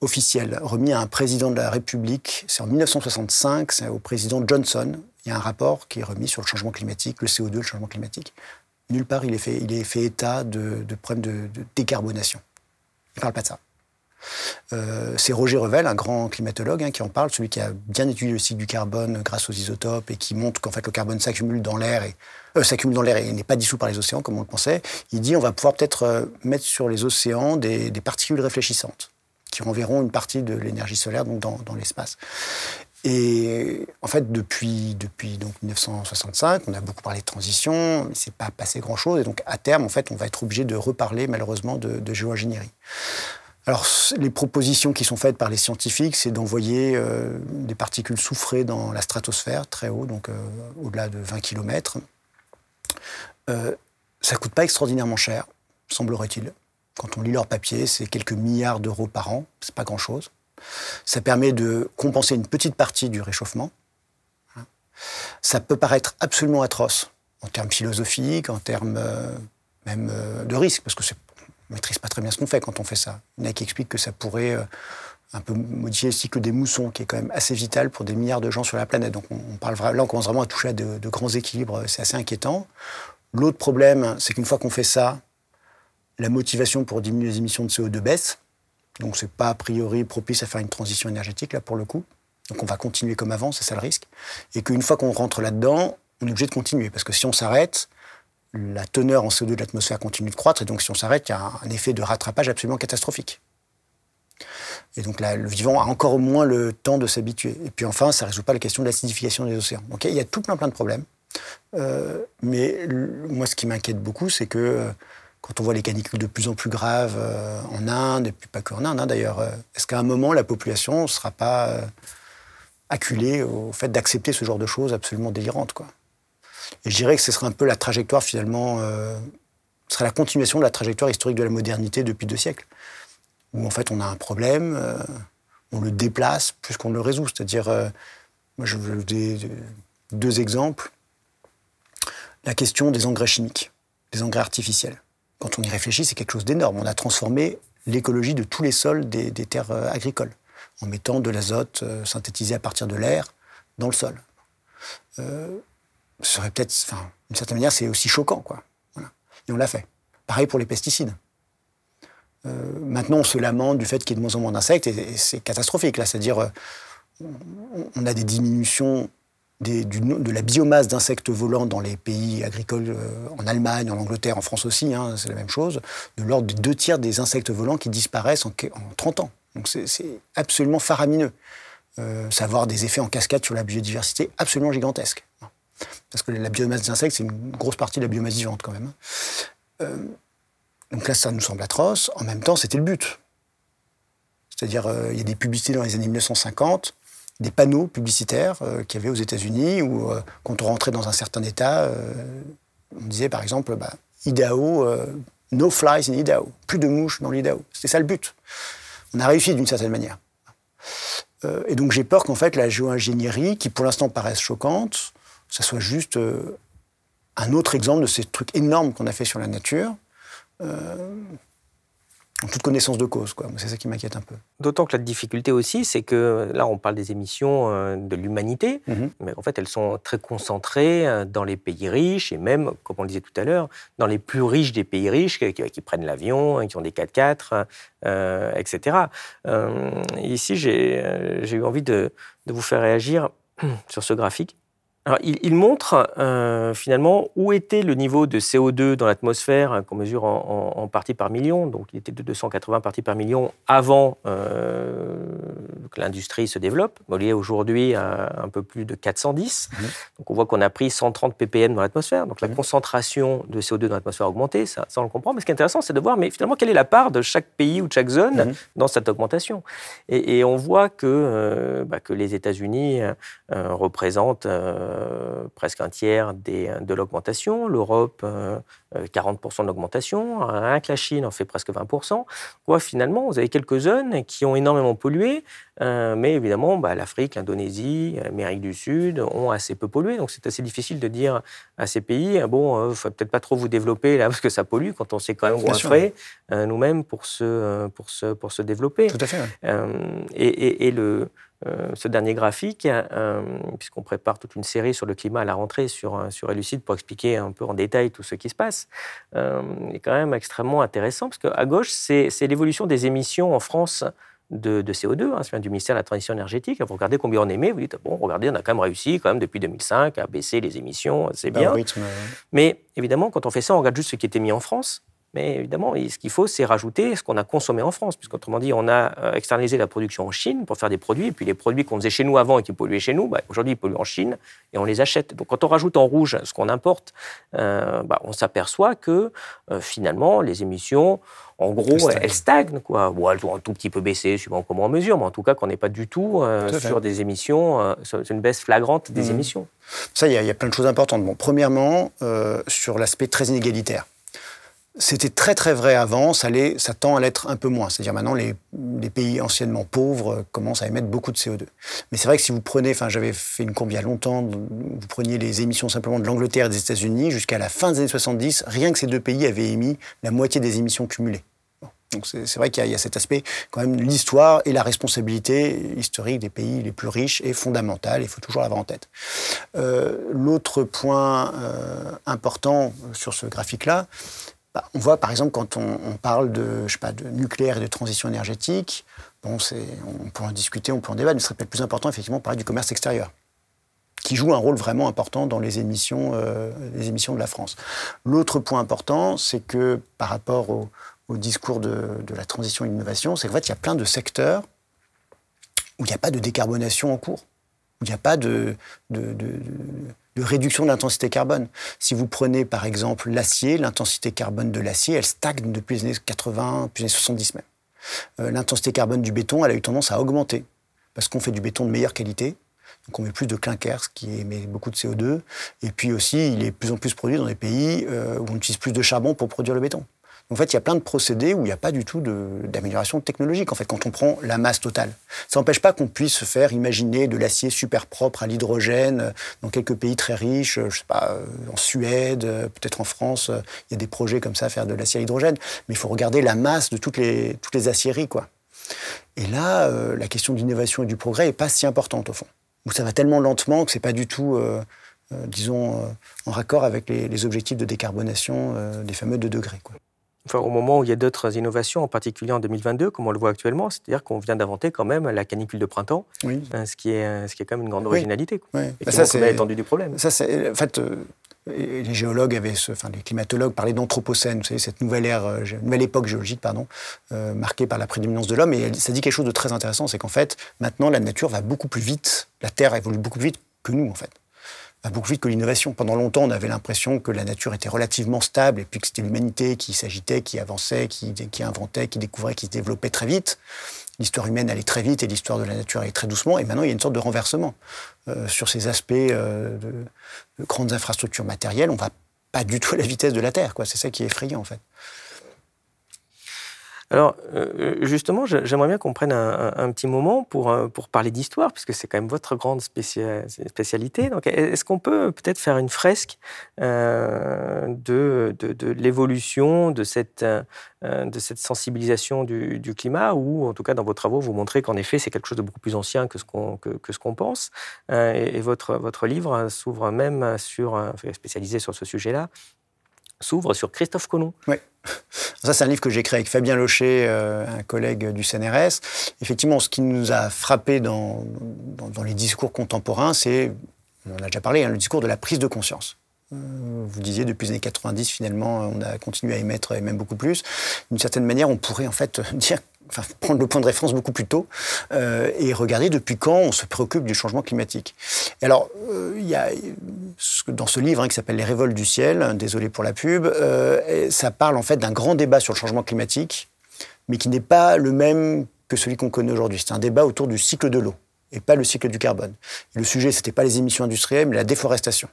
officiel remis à un président de la République, c'est en 1965, c'est au président Johnson. Il y a un rapport qui est remis sur le changement climatique, le CO2, le changement climatique. Nulle part il est fait, état de, problèmes de décarbonation. Il ne parle pas de ça. Euh, c'est Roger Revel, un grand climatologue, hein, qui en parle, celui qui a bien étudié le cycle du carbone grâce aux isotopes et qui montre qu'en fait le carbone s'accumule dans l'air et euh, s'accumule dans l'air et n'est pas dissous par les océans comme on le pensait. Il dit on va pouvoir peut-être euh, mettre sur les océans des, particules réfléchissantes qui renverront une partie de l'énergie solaire donc dans, l'espace. Et en fait, depuis, depuis donc 1965, on a beaucoup parlé de transition, mais c'est pas passé grand-chose. Et donc, à terme, en fait, on va être obligé de reparler, malheureusement, de, de géo-ingénierie. Alors, les propositions qui sont faites par les scientifiques, c'est d'envoyer euh, des particules soufrées dans la stratosphère, très haut, donc euh, au-delà de 20 km. Euh, ça ne coûte pas extraordinairement cher, semblerait-il. Quand on lit leur papier, c'est quelques milliards d'euros par an, c'est pas grand-chose. Ça permet de compenser une petite partie du réchauffement. Ça peut paraître absolument atroce en termes philosophiques, en termes même de risque, parce que c'est ne maîtrise pas très bien ce qu'on fait quand on fait ça. Il y en a qui expliquent que ça pourrait euh, un peu modifier le cycle des moussons, qui est quand même assez vital pour des milliards de gens sur la planète. Donc on, parle là, on commence vraiment à toucher à de, grands équilibres. C'est assez inquiétant. L'autre problème, c'est qu'une fois qu'on fait ça, la motivation pour diminuer les émissions de CO2 baisse. Donc c'est pas a priori propice à faire une transition énergétique là pour le coup. Donc on va continuer comme avant, c'est ça le risque. Et qu'une fois qu'on rentre là-dedans, on est obligé de continuer parce que si on s'arrête, la teneur en CO2 de l'atmosphère continue de croître, et donc si on s'arrête, il y a un effet de rattrapage absolument catastrophique. Et donc le vivant a encore moins le temps de s'habituer. Et puis enfin, ça ne résout pas la question de l'acidification des océans. Donc il y a tout plein plein de problèmes. Euh, mais moi, ce qui m'inquiète beaucoup, c'est que euh, quand on voit les canicules de plus en plus graves euh, en Inde, et puis pas que en Inde hein, d'ailleurs, est-ce qu'à un moment, la population ne sera pas acculée au fait d'accepter ce genre de choses absolument délirantes quoi? Je dirais que ce serait un peu la trajectoire finalement, euh, ce serait la continuation de la trajectoire historique de la modernité depuis deux siècles, où en fait on a un problème, euh, on le déplace plus qu'on le résout. C'est-à-dire, euh, moi je veux des, deux exemples. La question des engrais chimiques, des engrais artificiels. Quand on y réfléchit, c'est quelque chose d'énorme. On a transformé l'écologie de tous les sols des terres agricoles en mettant de l'azote synthétisé à partir de l'air dans le sol serait peut-être, d'une certaine manière, c'est aussi choquant, quoi. Et on l'a fait. Pareil pour les pesticides. Euh, maintenant, on se lamente du fait qu'il y ait de moins en moins d'insectes, et, c'est catastrophique, là. C'est-à-dire, euh, on a des diminutions de la biomasse d'insectes volants dans les pays agricoles, euh, en Allemagne, en Angleterre, en France aussi, hein, c'est la même chose, de l'ordre de deux tiers des insectes volants qui disparaissent en, en 30 ans. Donc c'est absolument faramineux. ça va avoir des effets en cascade sur la biodiversité absolument gigantesques. Parce que la biomasse des insectes, c'est une grosse partie de la biomasse vivante quand même. Euh, donc là, ça nous semble atroce. En même temps, c'était le but. C'est-à-dire, euh, il y a des publicités dans les années 1950, des panneaux publicitaires euh, qu'il y avait aux États-Unis où, quand on rentrait dans un certain état, on disait par exemple, bah, Idaho No flies in Idaho. Plus de mouches dans l'Idaho. C'était ça le but. On a réussi d'une certaine manière. Euh, et donc j'ai peur qu'en fait la géo-ingénierie, qui pour l'instant paraît choquante, ça soit juste euh, un autre exemple de ces trucs énormes qu'on a fait sur la nature. Euh, en toute connaissance de cause. C'est ça qui m'inquiète un peu. D'autant que la difficulté aussi, c'est que là, on parle des émissions euh, de l'humanité, mhm. mais en fait, elles sont très concentrées dans les pays riches et même, comme on le disait tout à l'heure, dans les plus riches des pays riches qui, prennent l'avion, hein, qui ont des 4x4, euh, etc. ici, j'ai eu envie de, de vous faire réagir <clears throat> sur ce graphique il, montre euh, finalement où était le niveau de CO2 dans l'atmosphère hein, qu'on mesure en, parties par million. Donc, il était de 280 parties par million avant euh, que l'industrie se développe. il est aujourd'hui à un peu plus de 410. Mmh. Donc, on voit qu'on a pris 130 ppm dans l'atmosphère. Donc, la mmh. concentration de CO2 dans l'atmosphère a augmenté. Ça, on le comprend. Mais ce qui est intéressant, c'est de voir, mais finalement, quelle est la part de chaque pays ou de chaque zone mmh. dans cette augmentation. Et, on voit que, euh, bah, que les États-Unis représentent presque un tiers de l'augmentation, l'Europe 40% euh, de l'augmentation, rien que la Chine en fait presque 20%. Quoi, finalement, vous avez quelques zones qui ont énormément pollué, euh, mais évidemment, bah, l'Afrique, l'Indonésie, l'Amérique du Sud ont assez peu pollué. Donc c'est assez difficile de dire à ces pays, ah bon, il ne faut peut-être pas trop vous développer là <laughs> parce que ça pollue quand on sait quand même frais nous-mêmes pour se, pour, se, pour se développer. Tout à fait. et, et le euh, ce dernier graphique, euh, puisqu'on prépare toute une série sur le climat à la rentrée sur, euh, sur Elucide pour expliquer un peu en détail tout ce qui se passe, est quand même extrêmement intéressant, parce qu'à gauche, c'est l'évolution des émissions en France de, CO2, hein, du ministère de la Transition énergétique. Vous regardez combien on émet, vous dites, bon, regardez, on a quand même réussi, quand même, depuis 2005, à baisser les émissions, c'est bien. Mais évidemment, quand on fait ça, on regarde juste ce qui était mis en France. Mais évidemment, ce qu'il faut, c'est rajouter ce qu'on a consommé en France, puisqu'autrement dit, on a euh, externalisé la production en Chine pour faire des produits, et puis les produits qu'on faisait chez nous avant et qui polluaient chez nous, bah, aujourd'hui, ils polluent en Chine et on les achète. Donc quand on rajoute en rouge ce qu'on importe, euh, bah, on s'aperçoit que euh, finalement, les émissions, en gros, elles stagnent. Quoi. Bon, elles ont un tout petit peu baissé, suivant comment on mesure, mais en tout cas, qu'on n'est pas du tout sur des émissions, c'est une baisse flagrante des mmh. émissions. Ça, il y, a plein de choses importantes. Bon, premièrement, sur l'aspect très inégalitaire. C'était très très vrai avant, ça, tend à l'être un peu moins. C'est-à-dire maintenant, les, pays anciennement pauvres commencent à émettre beaucoup de CO2. Mais c'est vrai que si vous prenez, enfin j'avais fait une courbe il y a longtemps, vous preniez les émissions simplement de l'Angleterre et des États-Unis, jusqu'à la fin des années 70, rien que ces deux pays avaient émis la moitié des émissions cumulées. Donc c'est vrai qu'il y, a cet aspect, quand même, l'histoire et la responsabilité historique des pays les plus riches est fondamentale, il faut toujours l'avoir en tête. Euh, l'autre point euh, important sur ce graphique-là, bah, on voit par exemple quand on, parle de, de nucléaire et de transition énergétique, bon, on peut en discuter, on peut en débattre, mais ce serait peut-être plus important effectivement de parler du commerce extérieur qui joue un rôle vraiment important dans les émissions, euh, de la France. L'autre point important, c'est que par rapport au, discours de, la transition et l'innovation, c'est qu'en fait, il y a plein de secteurs où il n'y a pas de décarbonation en cours, où il n'y a pas de, de de réduction de l'intensité carbone. Si vous prenez par exemple l'acier, l'intensité carbone de l'acier, elle stagne depuis les années 80, depuis les années 70 même. Euh, l'intensité carbone du béton, elle a eu tendance à augmenter parce qu'on fait du béton de meilleure qualité. Donc on met plus de clinker, ce qui émet beaucoup de CO2. Et puis aussi, il est de plus en plus produit dans des pays euh, où on utilise plus de charbon pour produire le béton. En fait, il y a plein de procédés où il n'y a pas du tout d'amélioration technologique, en fait, quand on prend la masse totale. Ça n'empêche pas qu'on puisse faire imaginer de l'acier super propre à l'hydrogène euh, dans quelques pays très riches, euh, je sais pas, euh, en Suède, peut-être en France, il y a des projets comme ça faire de l'acier à hydrogène. Mais il faut regarder la masse de toutes les, toutes les aciéries, quoi. Et là, la question de l'innovation et du progrès n'est pas si importante, au fond. Où ça va tellement lentement que c'est pas du tout, disons, en raccord avec les, les, objectifs de décarbonation des fameux 2 degrés, quoi au moment où il y a d'autres innovations, en particulier en 2022, comme on le voit actuellement, c'est-à-dire qu'on vient d'inventer quand même la canicule de printemps, euh, ce, qui est, euh, ce qui est quand même une grande originalité. Oui. Et bah, ça, c'est l'étendue du problème. Ça, c'est, en fait, euh, les géologues avaient, ce, enfin, les climatologues parlaient d'anthropocène, vous savez, cette nouvelle ère, nouvelle époque géologique, pardon, marquée par la prédominance de l'homme. Et ça dit quelque chose de très intéressant, c'est qu'en fait, maintenant, la nature va beaucoup plus vite, la Terre évolue beaucoup plus vite que nous, en fait va beaucoup plus vite que l'innovation. Pendant longtemps, on avait l'impression que la nature était relativement stable et puis que c'était l'humanité qui s'agitait, qui avançait, qui, qui, inventait, qui découvrait, qui se développait très vite. L'histoire humaine allait très vite et l'histoire de la nature allait très doucement. Et maintenant, il y a une sorte de renversement euh, sur ces aspects euh, de, grandes infrastructures matérielles. On va pas du tout à la vitesse de la Terre. C'est ça qui est effrayant, en fait. Alors, euh, justement, j'aimerais bien qu'on prenne un, petit moment pour, euh, pour parler d'histoire, puisque c'est quand même votre grande spécialité. Donc, est-ce qu'on peut peut-être faire une fresque euh, de, l'évolution de cette, sensibilisation du, climat, ou en tout cas, dans vos travaux, vous montrez qu'en effet, c'est quelque chose de beaucoup plus ancien que ce qu'on pense. et, votre, votre livre s'ouvre même sur, spécialisé sur ce sujet-là, s'ouvre sur Christophe Colomb. Oui. <laughs> Ça, c'est un livre que j'ai écrit avec Fabien Locher, euh, un collègue du CNRS. Effectivement, ce qui nous a frappé dans, dans, les discours contemporains, c'est, on en a déjà parlé, hein, le discours de la prise de conscience. Euh, vous disiez, depuis les années 90, finalement, on a continué à émettre, et même beaucoup plus. D'une certaine manière, on pourrait en fait <laughs> dire enfin, prendre le point de référence beaucoup plus tôt euh, et regarder depuis quand on se préoccupe du changement climatique. Alors, euh, il y a dans ce livre hein, qui s'appelle Les révoltes du ciel, désolé pour la pub, euh, ça parle en fait d'un grand débat sur le changement climatique, mais qui n'est pas le même que celui qu'on connaît aujourd'hui. C'est un débat autour du cycle de l'eau et pas le cycle du carbone. Le sujet, c'était pas les émissions industrielles, mais la déforestation.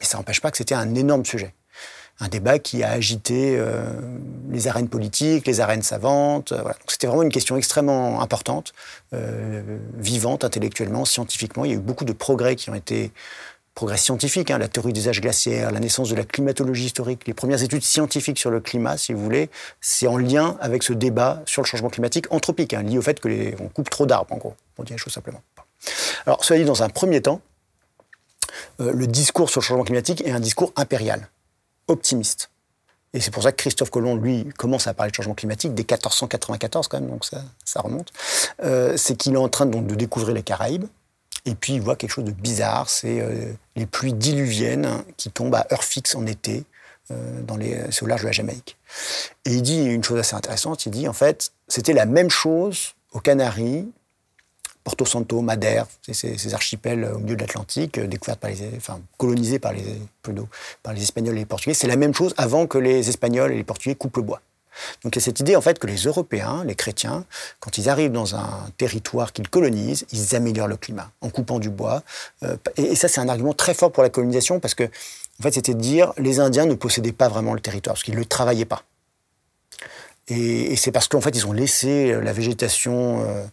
Mais ça n'empêche pas que c'était un énorme sujet un débat qui a agité euh, les arènes politiques, les arènes savantes. Euh, c'était vraiment une question extrêmement importante, euh, vivante intellectuellement, scientifiquement. Il y a eu beaucoup de progrès qui ont été progrès scientifiques, hein, la théorie des âges glaciaires, la naissance de la climatologie historique, les premières études scientifiques sur le climat, si vous voulez, c'est en lien avec ce débat sur le changement climatique anthropique, hein, lié au fait que les, coupe trop d'arbres, en gros, pour dire les choses simplement. Alors, cela dit, dans un premier temps, le discours sur le changement climatique est un discours impérial optimiste. Et c'est pour ça que Christophe Colomb, lui, commence à parler de changement climatique dès 1494 quand même, donc ça, ça remonte. Euh, c'est qu'il est en train donc, de découvrir les Caraïbes, et puis il voit quelque chose de bizarre, c'est euh, les pluies diluviennes qui tombent à heure fixe en été, euh, dans les, au large de la Jamaïque. Et il dit une chose assez intéressante, il dit en fait, c'était la même chose aux Canaries Porto Santo, Madère, ces, archipels au milieu de l'Atlantique, euh, découverts par les, enfin, colonisés par les, par les Espagnols et les Portugais. C'est la même chose avant que les Espagnols et les Portugais coupent le bois. Donc il y a cette idée en fait que les Européens, les chrétiens, quand ils arrivent dans un territoire qu'ils colonisent, ils améliorent le climat en coupant du bois. Euh, et, ça c'est un argument très fort pour la colonisation parce que en fait c'était de dire les Indiens ne possédaient pas vraiment le territoire parce qu'ils ne le travaillaient pas. Et, c'est parce qu'en fait ils ont laissé la végétation euh,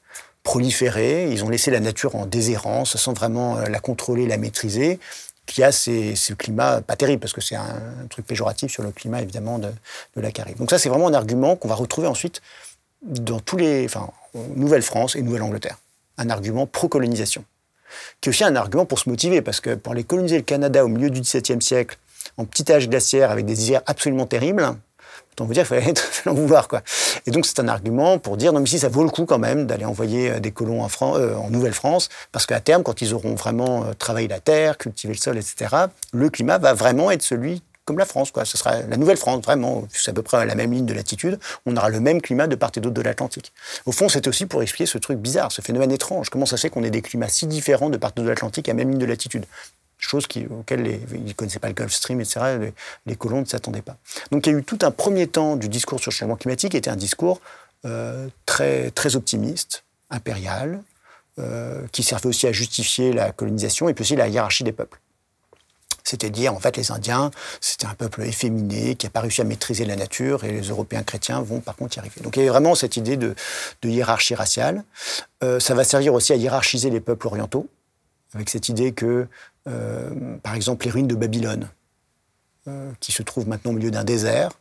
proliféré, ils ont laissé la nature en déshérence sans vraiment euh, la contrôler, la maîtriser, qui a ce climat pas terrible, parce que c'est un, truc péjoratif sur le climat, évidemment, de, la Caraïbe. Donc ça, c'est vraiment un argument qu'on va retrouver ensuite dans tous les... Enfin, Nouvelle-France et Nouvelle-Angleterre. Un argument pro-colonisation. Qui est aussi un argument pour se motiver, parce que pour aller coloniser le Canada au milieu du XVIIe siècle, en petit âge glaciaire, avec des hivers absolument terribles, Autant vous dire qu'il fallait, <laughs> en vouloir. Quoi. Et donc, c'est un argument pour dire, non, mais si ça vaut le coup quand même d'aller envoyer euh, des colons en, euh, en Nouvelle-France, parce qu'à terme, quand ils auront vraiment euh, travaillé la terre, cultivé le sol, etc., le climat va vraiment être celui comme la France. Quoi. Ce sera la Nouvelle-France, vraiment. C'est à peu près la même ligne de latitude. On aura le même climat de part et d'autre de l'Atlantique. Au fond, c'est aussi pour expliquer ce truc bizarre, ce phénomène étrange. Comment ça se fait qu'on ait des climats si différents de part et d'autre de l'Atlantique à même ligne de latitude? Chose qui, les, ils ne connaissaient pas le Gulf Stream, etc. Les, colons ne s'attendaient pas. Donc il y a eu tout un premier temps du discours sur le changement climatique qui était un discours euh, très, très optimiste, impérial, euh, qui servait aussi à justifier la colonisation et puis aussi la hiérarchie des peuples. C'est-à-dire, en fait, les Indiens, c'était un peuple efféminé qui n'a pas réussi à maîtriser la nature et les Européens chrétiens vont par contre y arriver. Donc il y avait vraiment cette idée de, hiérarchie raciale. Euh, ça va servir aussi à hiérarchiser les peuples orientaux, avec cette idée que euh, par exemple, les ruines de Babylone, euh, qui se trouvent maintenant au milieu d'un désert,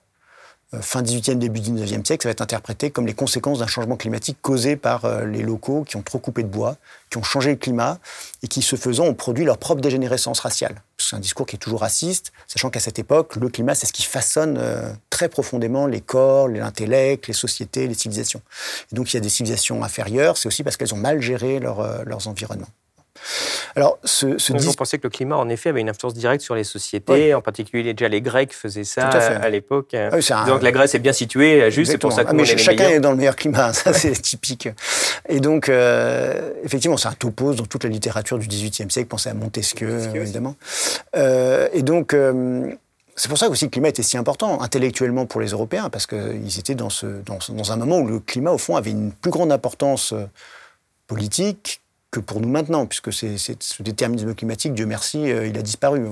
euh, fin 18e, début 19e siècle, ça va être interprété comme les conséquences d'un changement climatique causé par les locaux qui ont trop coupé de bois, qui ont changé le climat et qui, se faisant, ont produit leur propre dégénérescence raciale. C'est un discours qui est toujours raciste, sachant qu'à cette époque, le climat, c'est ce qui façonne très profondément les corps, l'intellect, les sociétés, les civilisations. Et donc, il y a des civilisations inférieures, c'est aussi parce qu'elles ont mal géré leurs environnements. Alors, ce, ce Vous pensez que le climat, en effet, avait une influence directe sur les sociétés, en particulier déjà les Grecs faisaient ça à, l'époque. Ah donc la Grèce est bien située, juste, c'est pour ça que ah, mais chacun est dans le meilleur climat, <laughs> ça c'est typique. Et donc, euh, effectivement, c'est un topos dans toute la littérature du XVIIIe siècle. Pensez à Montesquieu, évidemment. Euh, et donc. Euh, c'est pour ça aussi le climat était si important intellectuellement pour les Européens, parce qu'ils étaient dans, ce, dans, dans, un moment où le climat, au fond, avait une plus grande importance politique que pour nous maintenant, puisque c'est, ce déterminisme climatique, Dieu merci, euh, il a disparu.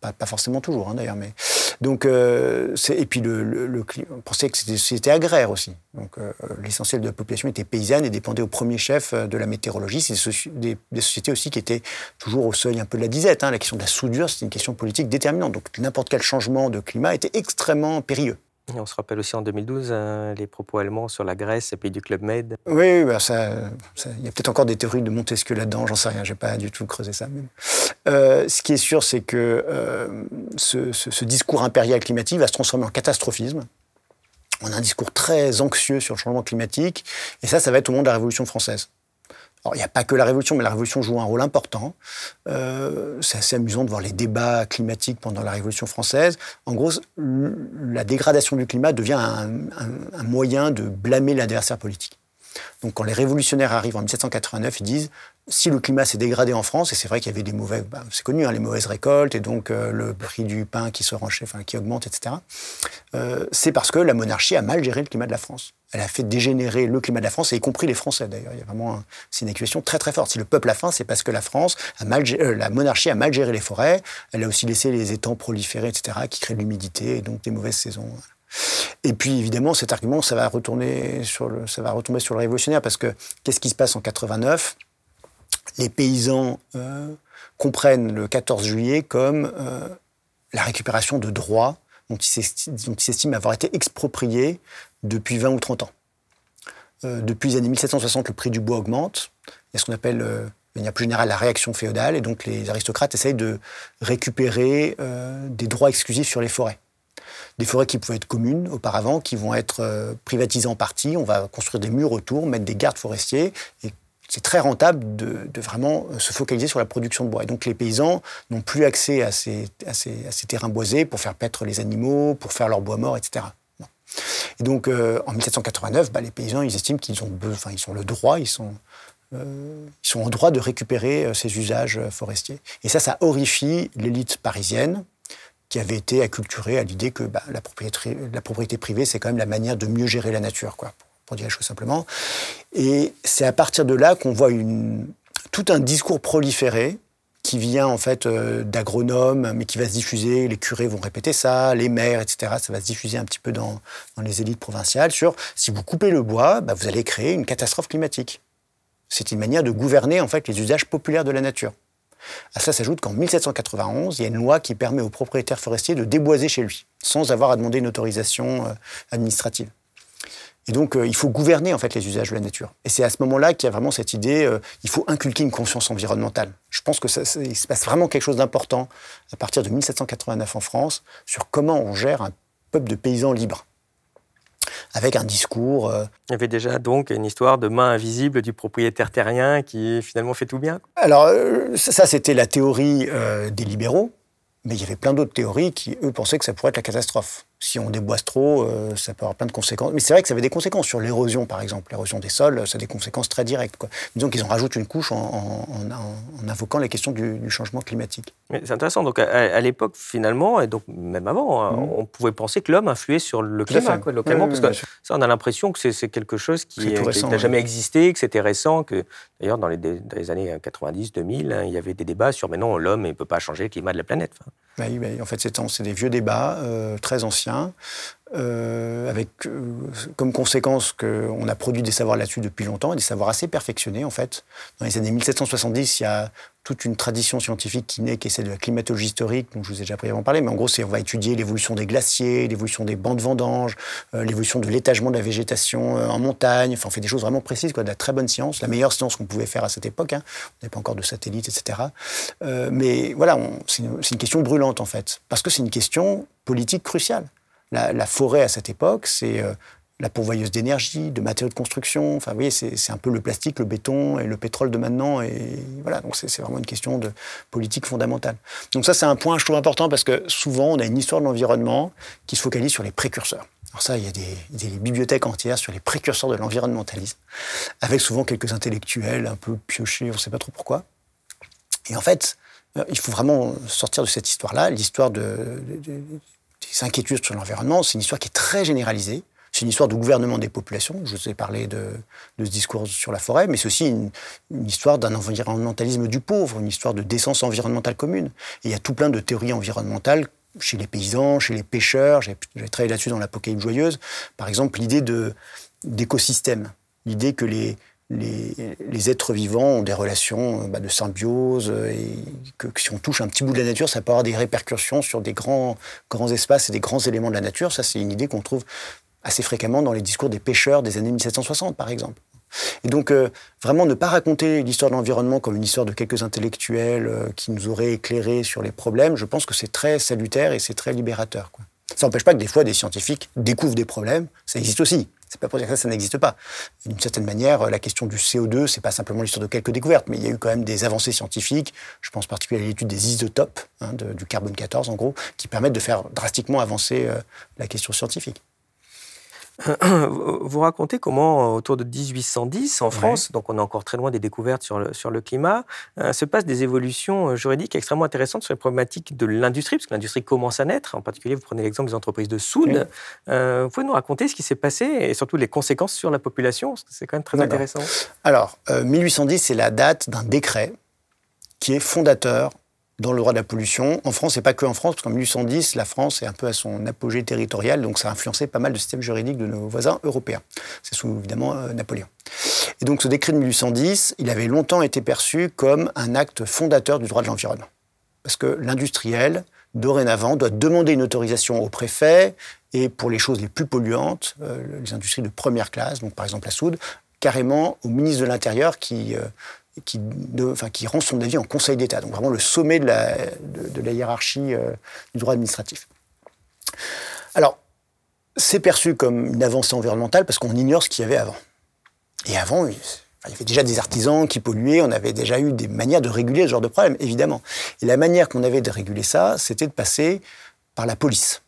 Pas, forcément toujours, hein, d'ailleurs. Mais... Donc, euh, et puis le, le, on pensait que c'était agraire aussi. Donc, euh, l'essentiel de la population était paysanne et dépendait au premier chef euh, de la météorologie. C'est des, sociétés aussi qui étaient toujours au seuil un peu de la disette. Hein. La question de la soudure, c'était une question politique déterminante. Donc, n'importe quel changement de climat était extrêmement périlleux. On se rappelle aussi en 2012 hein, les propos allemands sur la Grèce, et pays du Club Med. Oui, bah ça, il y a peut-être encore des théories de Montesquieu là-dedans, j'en sais rien, j'ai pas du tout creusé ça. Euh, ce qui est sûr, c'est que euh, ce, discours impérial climatique va se transformer en catastrophisme. On a un discours très anxieux sur le changement climatique, et ça, ça va être au moment de la Révolution française. Il n'y a pas que la Révolution, mais la Révolution joue un rôle important. Euh, c'est assez amusant de voir les débats climatiques pendant la Révolution française. En gros, la dégradation du climat devient un, un moyen de blâmer l'adversaire politique. Donc quand les révolutionnaires arrivent en 1789, ils disent si le climat s'est dégradé en France, et c'est vrai qu'il y avait des mauvais, bah, c'est connu, hein, les mauvaises récoltes et donc euh, le prix du pain qui se renchait, enfin qui augmente, etc. Euh, c'est parce que la monarchie a mal géré le climat de la France. Elle a fait dégénérer le climat de la France, y compris les Français d'ailleurs. Il y a vraiment, c'est une accusation très très forte. Si le peuple a faim, c'est parce que la France a mal, euh, la monarchie a mal géré les forêts. Elle a aussi laissé les étangs proliférer, etc., qui créent de l'humidité et donc des mauvaises saisons. Et puis évidemment, cet argument, ça va retourner sur le, ça va retomber sur le révolutionnaire parce que qu'est-ce qui se passe en 89 Les paysans euh, comprennent le 14 juillet comme euh, la récupération de droits dont ils s'estiment avoir été expropriés depuis 20 ou 30 ans. Euh, depuis les années 1760, le prix du bois augmente. Il y a ce qu'on appelle, de manière plus générale, la réaction féodale. Et donc les aristocrates essayent de récupérer des droits exclusifs sur les forêts des forêts qui pouvaient être communes auparavant, qui vont être privatisées en partie. On va construire des murs autour, mettre des gardes forestiers. Et c'est très rentable de, vraiment euh, se focaliser sur la production de bois. Et donc les paysans n'ont plus accès à ces, à, ces, terrains boisés pour faire paître les animaux, pour faire leur bois mort, etc. Et donc euh, en 1789, bah, les paysans, ils estiment qu'ils ont, enfin, ils ont le droit, ils sont, ils sont en droit de récupérer ces usages forestiers. Et ça, ça horrifie l'élite parisienne, qui avait été acculturé à l'idée que bah, la, propriété, la, propriété, privée, c'est quand même la manière de mieux gérer la nature, quoi, pour dire les simplement. Et c'est à partir de là qu'on voit tout un discours proliféré qui vient en fait euh, d'agronomes, mais qui va se diffuser, les curés vont répéter ça, les maires, etc. Ça va se diffuser un petit peu dans, les élites provinciales sur si vous coupez le bois, bah, vous allez créer une catastrophe climatique. C'est une manière de gouverner en fait les usages populaires de la nature. À cela s'ajoute qu'en 1791, il y a une loi qui permet au propriétaire forestier de déboiser chez lui, sans avoir à demander une autorisation euh, administrative. Et donc, euh, il faut gouverner en fait les usages de la nature. Et c'est à ce moment-là qu'il y a vraiment cette idée, euh, il faut inculquer une conscience environnementale. Je pense que ça, il se passe vraiment quelque chose d'important à partir de 1789 en France sur comment on gère un peuple de paysans libres avec un discours. Euh, Il y avait déjà donc une histoire de main invisible du propriétaire terrien qui finalement fait tout bien. Alors euh, ça, c'était la théorie euh, des libéraux, mais il y avait plein d'autres théories qui, eux, pensaient que ça pourrait être la catastrophe si on déboise trop, euh, ça peut avoir plein de conséquences. Mais c'est vrai que ça avait des conséquences sur l'érosion, par exemple. L'érosion des sols, ça a des conséquences très directes. Quoi. Disons qu'ils en rajoutent une couche en, invoquant la question du, changement climatique. C'est intéressant. Donc, à, l'époque, finalement, et donc même avant, hein, mmh. on pouvait penser que l'homme influait sur le climat quoi, localement. parce que ça, on a l'impression que c'est quelque chose qui n'a jamais existé, que c'était récent. Que D'ailleurs, dans, les, années 90-2000, hein, il y avait des débats sur mais non, l'homme ne peut pas changer le climat de la planète. Oui, en fait, c'est des vieux débats euh, très anciens, euh, avec euh, comme conséquence qu'on a produit des savoirs là-dessus depuis longtemps, des savoirs assez perfectionnés en fait. Dans les années 1770, il y a toute une tradition scientifique qui naît, qui est celle de la climatologie historique, dont je vous ai déjà brièvement parlé, mais en gros, on va étudier l'évolution des glaciers, l'évolution des bancs de vendange, l'évolution de l'étagement de la végétation en montagne, enfin on fait des choses vraiment précises, quoi, de la très bonne science, la meilleure science qu'on pouvait faire à cette époque, hein. on n'avait pas encore de satellites, etc. mais voilà, c'est une, question brûlante en fait, parce que c'est une question politique cruciale. La, forêt à cette époque, c'est euh, la pourvoyeuse d'énergie, de matériaux de construction. Enfin, vous voyez, c'est un peu le plastique, le béton et le pétrole de maintenant. Et voilà, donc c'est vraiment une question de politique fondamentale. Donc ça, c'est un point, je trouve, important parce que souvent, on a une histoire de l'environnement qui se focalise sur les précurseurs. Alors ça, il y a des, bibliothèques entières sur les précurseurs de l'environnementalisme, avec souvent quelques intellectuels un peu piochés, on ne sait pas trop pourquoi. Et en fait, euh, il faut vraiment sortir de cette histoire-là, l'histoire de, des inquiétudes sur l'environnement, c'est une histoire qui est très généralisée. C'est une histoire de gouvernement des populations. Je vous ai parlé de, ce discours sur la forêt, mais c'est aussi une, histoire d'un environnementalisme du pauvre, une histoire de décence environnementale commune. Et il y a tout plein de théories environnementales chez les paysans, chez les pêcheurs. J'ai travaillé là-dessus dans l'Apocalypse joyeuse. Par exemple, l'idée d'écosystème, l'idée que les, êtres vivants ont des relations bah, de symbiose et que, si on touche un petit bout de la nature, ça peut avoir des répercussions sur des grands espaces et des grands éléments de la nature. Ça, c'est une idée qu'on trouve assez fréquemment dans les discours des pêcheurs des années 1760, par exemple. Et donc, euh, vraiment, ne pas raconter l'histoire de l'environnement comme une histoire de quelques intellectuels euh, qui nous auraient éclairés sur les problèmes, je pense que c'est très salutaire et c'est très libérateur. Ça n'empêche pas que des fois, des scientifiques découvrent des problèmes, ça existe aussi. C'est pas pour dire que ça, n'existe pas. D'une certaine manière, la question du CO2, c'est pas simplement l'histoire de quelques découvertes, mais il y a eu quand même des avancées scientifiques. Je pense particulièrement à l'étude des isotopes, hein, du carbone 14 en gros, qui permettent de faire drastiquement avancer euh, la question scientifique. Vous racontez comment, autour de 1810, en France, donc on est encore très loin des découvertes sur le, sur le climat, euh, se passent des évolutions euh, juridiques extrêmement intéressantes sur les problématiques de l'industrie, parce que l'industrie commence à naître. En particulier, vous prenez l'exemple des entreprises de soude. Euh, vous pouvez nous raconter ce qui s'est passé et surtout les conséquences sur la population parce que C'est quand même très intéressant. Alors, 1810, c'est la date d'un décret qui est fondateur dans le droit de la pollution. En France, et pas que en France, parce qu'en 1810, la France est un peu à son apogée territorial, donc ça a influencé pas mal de systèmes juridiques de nos voisins européens. C'est sous, évidemment, euh, Napoléon. Et donc ce décret de 1810, il avait longtemps été perçu comme un acte fondateur du droit de l'environnement. Parce que l'industriel, dorénavant, doit demander une autorisation au préfet, et pour les choses les plus polluantes, euh, les industries de première classe, donc par exemple la soude, carrément au ministre de l'Intérieur qui euh, qui, rend son avis en Conseil d'État, donc vraiment le sommet de la, de, la hiérarchie euh, du droit administratif. Alors, c'est perçu comme une avancée environnementale parce qu'on ignore ce qu'il y avait avant. Et avant, il, y avait déjà des artisans qui polluaient, on avait déjà eu des manières de réguler ce genre de problème, évidemment. Et la manière qu'on avait de réguler ça, c'était de passer par la police.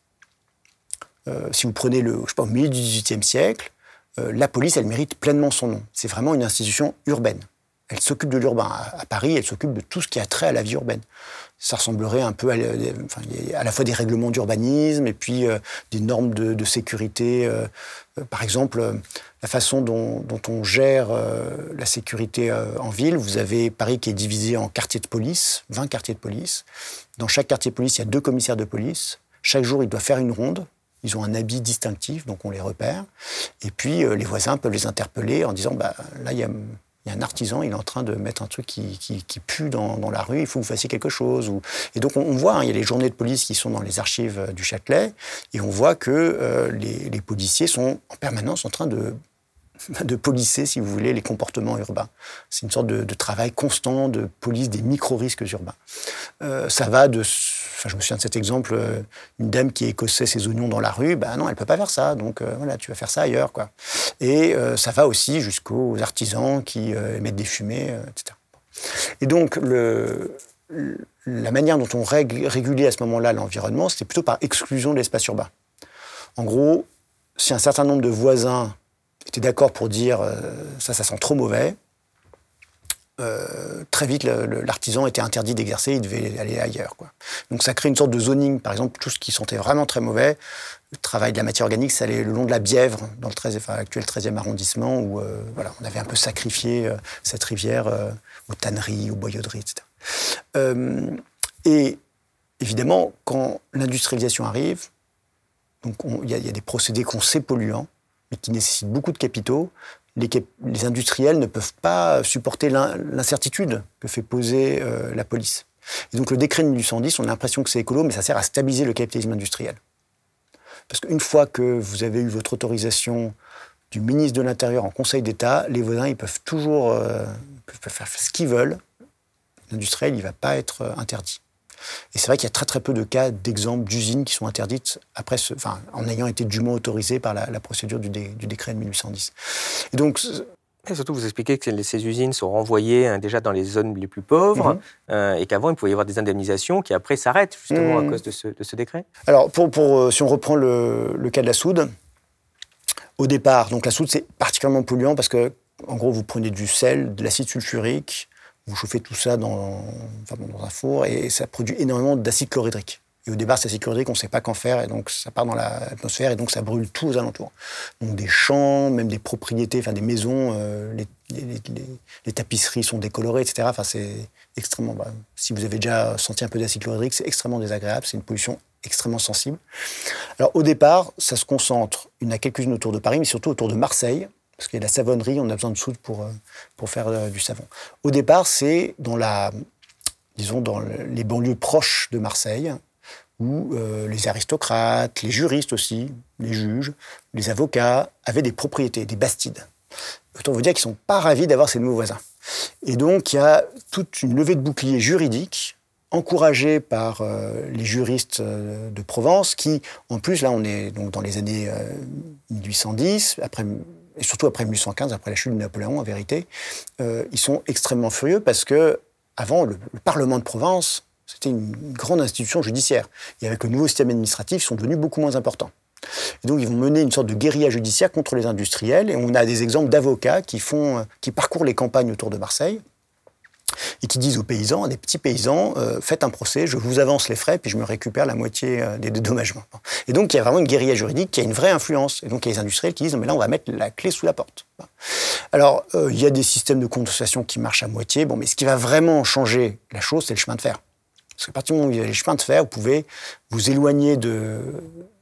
Euh, si vous prenez le, je sais pas, au milieu du XVIIIe siècle, euh, la police, elle mérite pleinement son nom. C'est vraiment une institution urbaine. Elle s'occupe de l'urbain. À Paris, elle s'occupe de tout ce qui a trait à la vie urbaine. Ça ressemblerait un peu à, à la fois des règlements d'urbanisme et puis euh, des normes de, sécurité. Euh, euh, par exemple, la façon dont, on gère la sécurité en ville. Vous avez Paris qui est divisé en quartiers de police, 20 quartiers de police. Dans chaque quartier de police, il y a deux commissaires de police. Chaque jour, il doit faire une ronde. Ils ont un habit distinctif, donc on les repère. Et puis, les voisins peuvent les interpeller en disant bah, là, il y a il y a un artisan, il est en train de mettre un truc qui, pue dans, la rue, il faut que vous fassiez quelque chose. Et donc on, voit, hein, il y a les journées de police qui sont dans les archives euh, du Châtelet, et on voit que euh, les, policiers sont en permanence en train de, <laughs> de policer, si vous voulez, les comportements urbains. C'est une sorte de, de, travail constant de police des micro-risques urbains. Euh, ça va de je me souviens de cet exemple, euh, une dame qui écossait ses oignons dans la rue, ben non, elle peut pas faire ça, donc euh, voilà, tu vas faire ça ailleurs, quoi. Et euh, ça va aussi jusqu'aux artisans qui émettent des fumées, etc. Et donc, la manière dont on régulait à ce moment-là l'environnement, c'était plutôt par exclusion de l'espace urbain. En gros, si un certain nombre de voisins étaient d'accord pour dire ça, ça sent trop mauvais, euh, très vite, l'artisan était interdit d'exercer, il devait aller ailleurs. Donc ça crée une sorte de zoning. Par exemple, tout ce qui sentait vraiment très mauvais, le travail de la matière organique, ça allait le long de la Bièvre, dans le 13, enfin, actuel 13e arrondissement, où euh, voilà, on avait un peu sacrifié euh, cette rivière aux tanneries, aux boyauderies, etc. et évidemment, quand l'industrialisation arrive, il y, a des procédés qu'on sait polluants, mais qui nécessitent beaucoup de capitaux les, industriels ne peuvent pas supporter l'incertitude que fait poser euh, la police. Et donc le décret de 1810, on a l'impression que c'est écolo, mais ça sert à stabiliser le capitalisme industriel. Parce qu'une fois que vous avez eu votre autorisation du ministre de l'Intérieur en Conseil d'État, les voisins, ils peuvent toujours euh, faire ce qu'ils veulent. L'industriel, il ne va pas être euh, interdit. Et c'est vrai qu'il y a très très peu de cas d'exemples d'usines qui sont interdites après ce, enfin, en ayant été dûment autorisées par la, procédure du, décret de 1810. Et donc et surtout, vous expliquez que ces usines sont renvoyées hein, déjà dans les zones les plus pauvres mhm. euh, et qu'avant, il pouvait y avoir des indemnisations qui après s'arrêtent justement à mhm. cause de ce, décret. Alors, pour, pour, euh, si on reprend le, le, cas de la soude, au départ, donc la soude, c'est particulièrement polluant parce que, en gros, vous prenez du sel, de l'acide sulfurique, vous chauffez tout ça dans, un four et ça produit énormément d'acide chlorhydrique. Et au départ, cet acide chlorhydrique, on ne sait pas qu'en faire, et donc ça part dans l'atmosphère, et donc ça brûle tout aux alentours. Donc des champs, même des propriétés, enfin des maisons, euh, les, tapisseries sont décolorées, etc. Enfin, c'est extrêmement. Bah, si vous avez déjà senti un peu d'acide chlorhydrique, c'est extrêmement désagréable, c'est une pollution extrêmement sensible. Alors au départ, ça se concentre, il y en a quelques-unes autour de Paris, mais surtout autour de Marseille, parce qu'il y a la savonnerie, on a besoin de soude pour, pour faire du savon. Au départ, c'est dans la, disons, dans les banlieues proches de Marseille, où les aristocrates, les juristes aussi, les juges, les avocats avaient des propriétés, des bastides. Autant vous dire qu'ils ne sont pas ravis d'avoir ces nouveaux voisins. Et donc, il y a toute une levée de boucliers juridiques encouragée par euh, les juristes euh, de Provence, qui, en plus, là, on est donc dans les années 1810, euh, après, et surtout après 1815, après la chute de Napoléon, en vérité, ils sont extrêmement furieux parce que, avant, le, le Parlement de Provence, c'était une grande institution judiciaire. Et avec le nouveau système administratif, ils sont devenus beaucoup moins importants. Et donc, ils vont mener une sorte de guérilla judiciaire contre les industriels. Et on a des exemples d'avocats qui, qui parcourent les campagnes autour de Marseille et qui disent aux paysans, à des petits paysans, euh, faites un procès, je vous avance les frais, puis je me récupère la moitié euh, des dédommagements. Et donc, il y a vraiment une guérilla juridique qui a une vraie influence. Et donc, il y a les industriels qui disent, mais là, on va mettre la clé sous la porte. Alors, euh, il y a des systèmes de contestation qui marchent à moitié. Bon, mais ce qui va vraiment changer la chose, c'est le chemin de fer. Parce qu'à partir du moment où il y a les chemins de fer, vous pouvez vous éloigner de,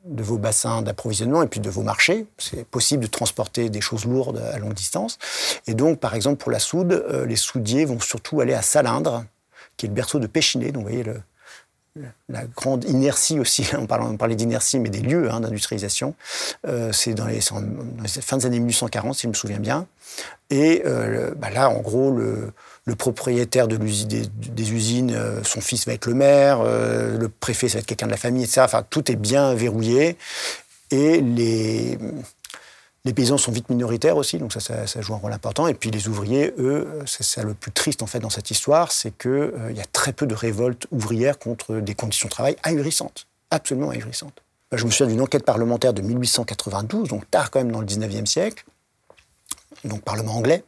de vos bassins d'approvisionnement et puis de vos marchés. C'est possible de transporter des choses lourdes à longue distance. Et donc, par exemple, pour la soude, euh, les soudiers vont surtout aller à Salindre, qui est le berceau de Péchiné. Donc, vous voyez le, la grande inertie aussi, <laughs> on parlait, d'inertie, mais des lieux hein, d'industrialisation. Euh, c'est dans, les, fins des années 1840, si je me souviens bien. Et euh, bah là, en gros, le, le propriétaire de des, usines, euh, son fils va être le maire, euh, le préfet, ça va être quelqu'un de la famille, etc. Enfin, tout est bien verrouillé. Et les, paysans sont vite minoritaires aussi, donc ça, joue un rôle important. Et puis les ouvriers, eux, c'est ça le plus triste en fait dans cette histoire, c'est qu'il euh, y a très peu de révoltes ouvrières contre des conditions de travail ahurissantes, absolument ahurissantes. Je me souviens d'une enquête parlementaire de 1892, donc tard quand même dans le 19e siècle, donc parlement anglais,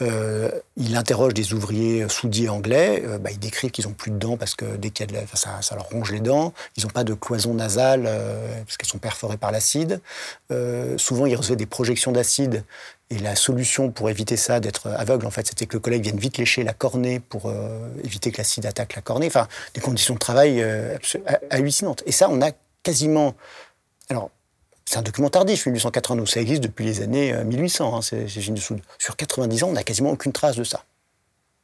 euh, il interroge des ouvriers soudiers anglais. Euh, bah, ils décrivent qu'ils n'ont plus de dents parce que dès qu'il y a de ça, ça, leur ronge les dents. Ils n'ont pas de cloison nasale euh, parce qu'elles sont perforées par l'acide. souvent, ils recevaient des projections d'acide. Et la solution pour éviter ça, d'être aveugle, en fait, c'était que le collègue vienne vite lécher la cornée pour éviter que l'acide attaque la cornée. Enfin, des conditions de travail hallucinantes. Et ça, on a quasiment. Alors, c'est un document tardif, 1892. Ça existe depuis les années 1800, euh, hein, ces. Sur 90 ans, on n'a quasiment aucune trace de ça.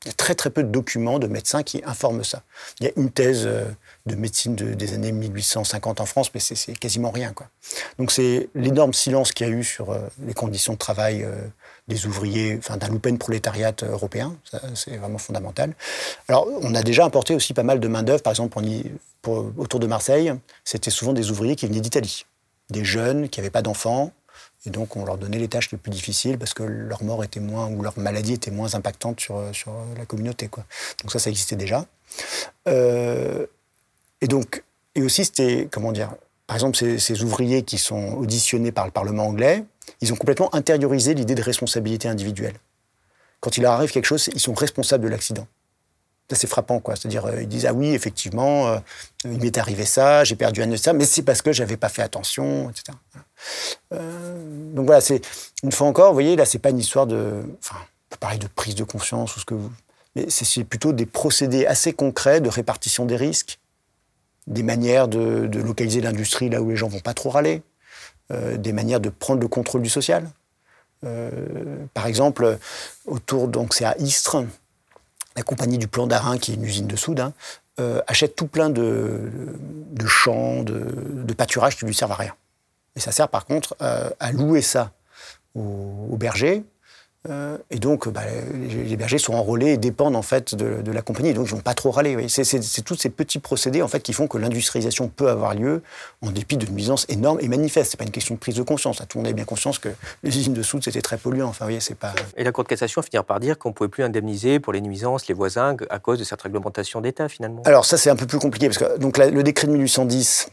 Il y a très très peu de documents de médecins qui informent ça. Il y a une thèse euh, de médecine des années 1850 en France, mais c'est quasiment rien. Donc c'est l'énorme silence qu'il y a eu sur euh, les conditions de travail des ouvriers, enfin d'un loupen prolétariat européen, c'est vraiment fondamental. Alors on a déjà importé aussi pas mal de main-d'œuvre, par exemple autour de Marseille, c'était souvent des ouvriers qui venaient d'Italie des jeunes qui n'avaient pas d'enfants. Et donc, on leur donnait les tâches les plus difficiles parce que leur mort était moins, ou leur maladie était moins impactante sur, sur la communauté. Quoi. Donc, ça, ça existait déjà. Euh, et donc, et aussi, c'était, comment dire, par exemple, ces, ces, ouvriers qui sont auditionnés par le Parlement anglais, ils ont complètement intériorisé l'idée de responsabilité individuelle. Quand il leur arrive quelque chose, ils sont responsables de l'accident c'est frappant, quoi. C'est-à-dire, euh, ils disent, ah oui, effectivement, euh, il m'est arrivé ça, j'ai perdu un de ça, mais c'est parce que j'avais pas fait attention, etc. Euh, donc voilà, c'est, une fois encore, vous voyez, là, c'est pas une histoire de, enfin, peut parler de prise de conscience ou ce que vous, mais c'est plutôt des procédés assez concrets de répartition des risques, des manières de, localiser l'industrie là où les gens vont pas trop râler, des manières de prendre le contrôle du social. par exemple, autour, donc c'est à Istres, la compagnie du Plan d'Arin, qui est une usine de soude, hein, euh, achète tout plein de, champs, de, pâturages qui ne lui servent à rien. Et ça sert par contre euh, à louer ça aux bergers euh, et donc, bah, les bergers sont enrôlés et dépendent en fait de, la compagnie. Donc, ils vont pas trop râler. C'est tous ces petits procédés en fait qui font que l'industrialisation peut avoir lieu en dépit d'une nuisance énorme et manifeste. C'est pas une question de prise de conscience. Tout le monde a bien conscience que les usines de soude c'était très polluant. Enfin, voyez, c'est pas. Et la Cour de cassation finira par dire qu'on pouvait plus indemniser pour les nuisances les voisins à cause de cette réglementation d'État finalement. Alors ça, c'est un peu plus compliqué parce que donc le décret de 1810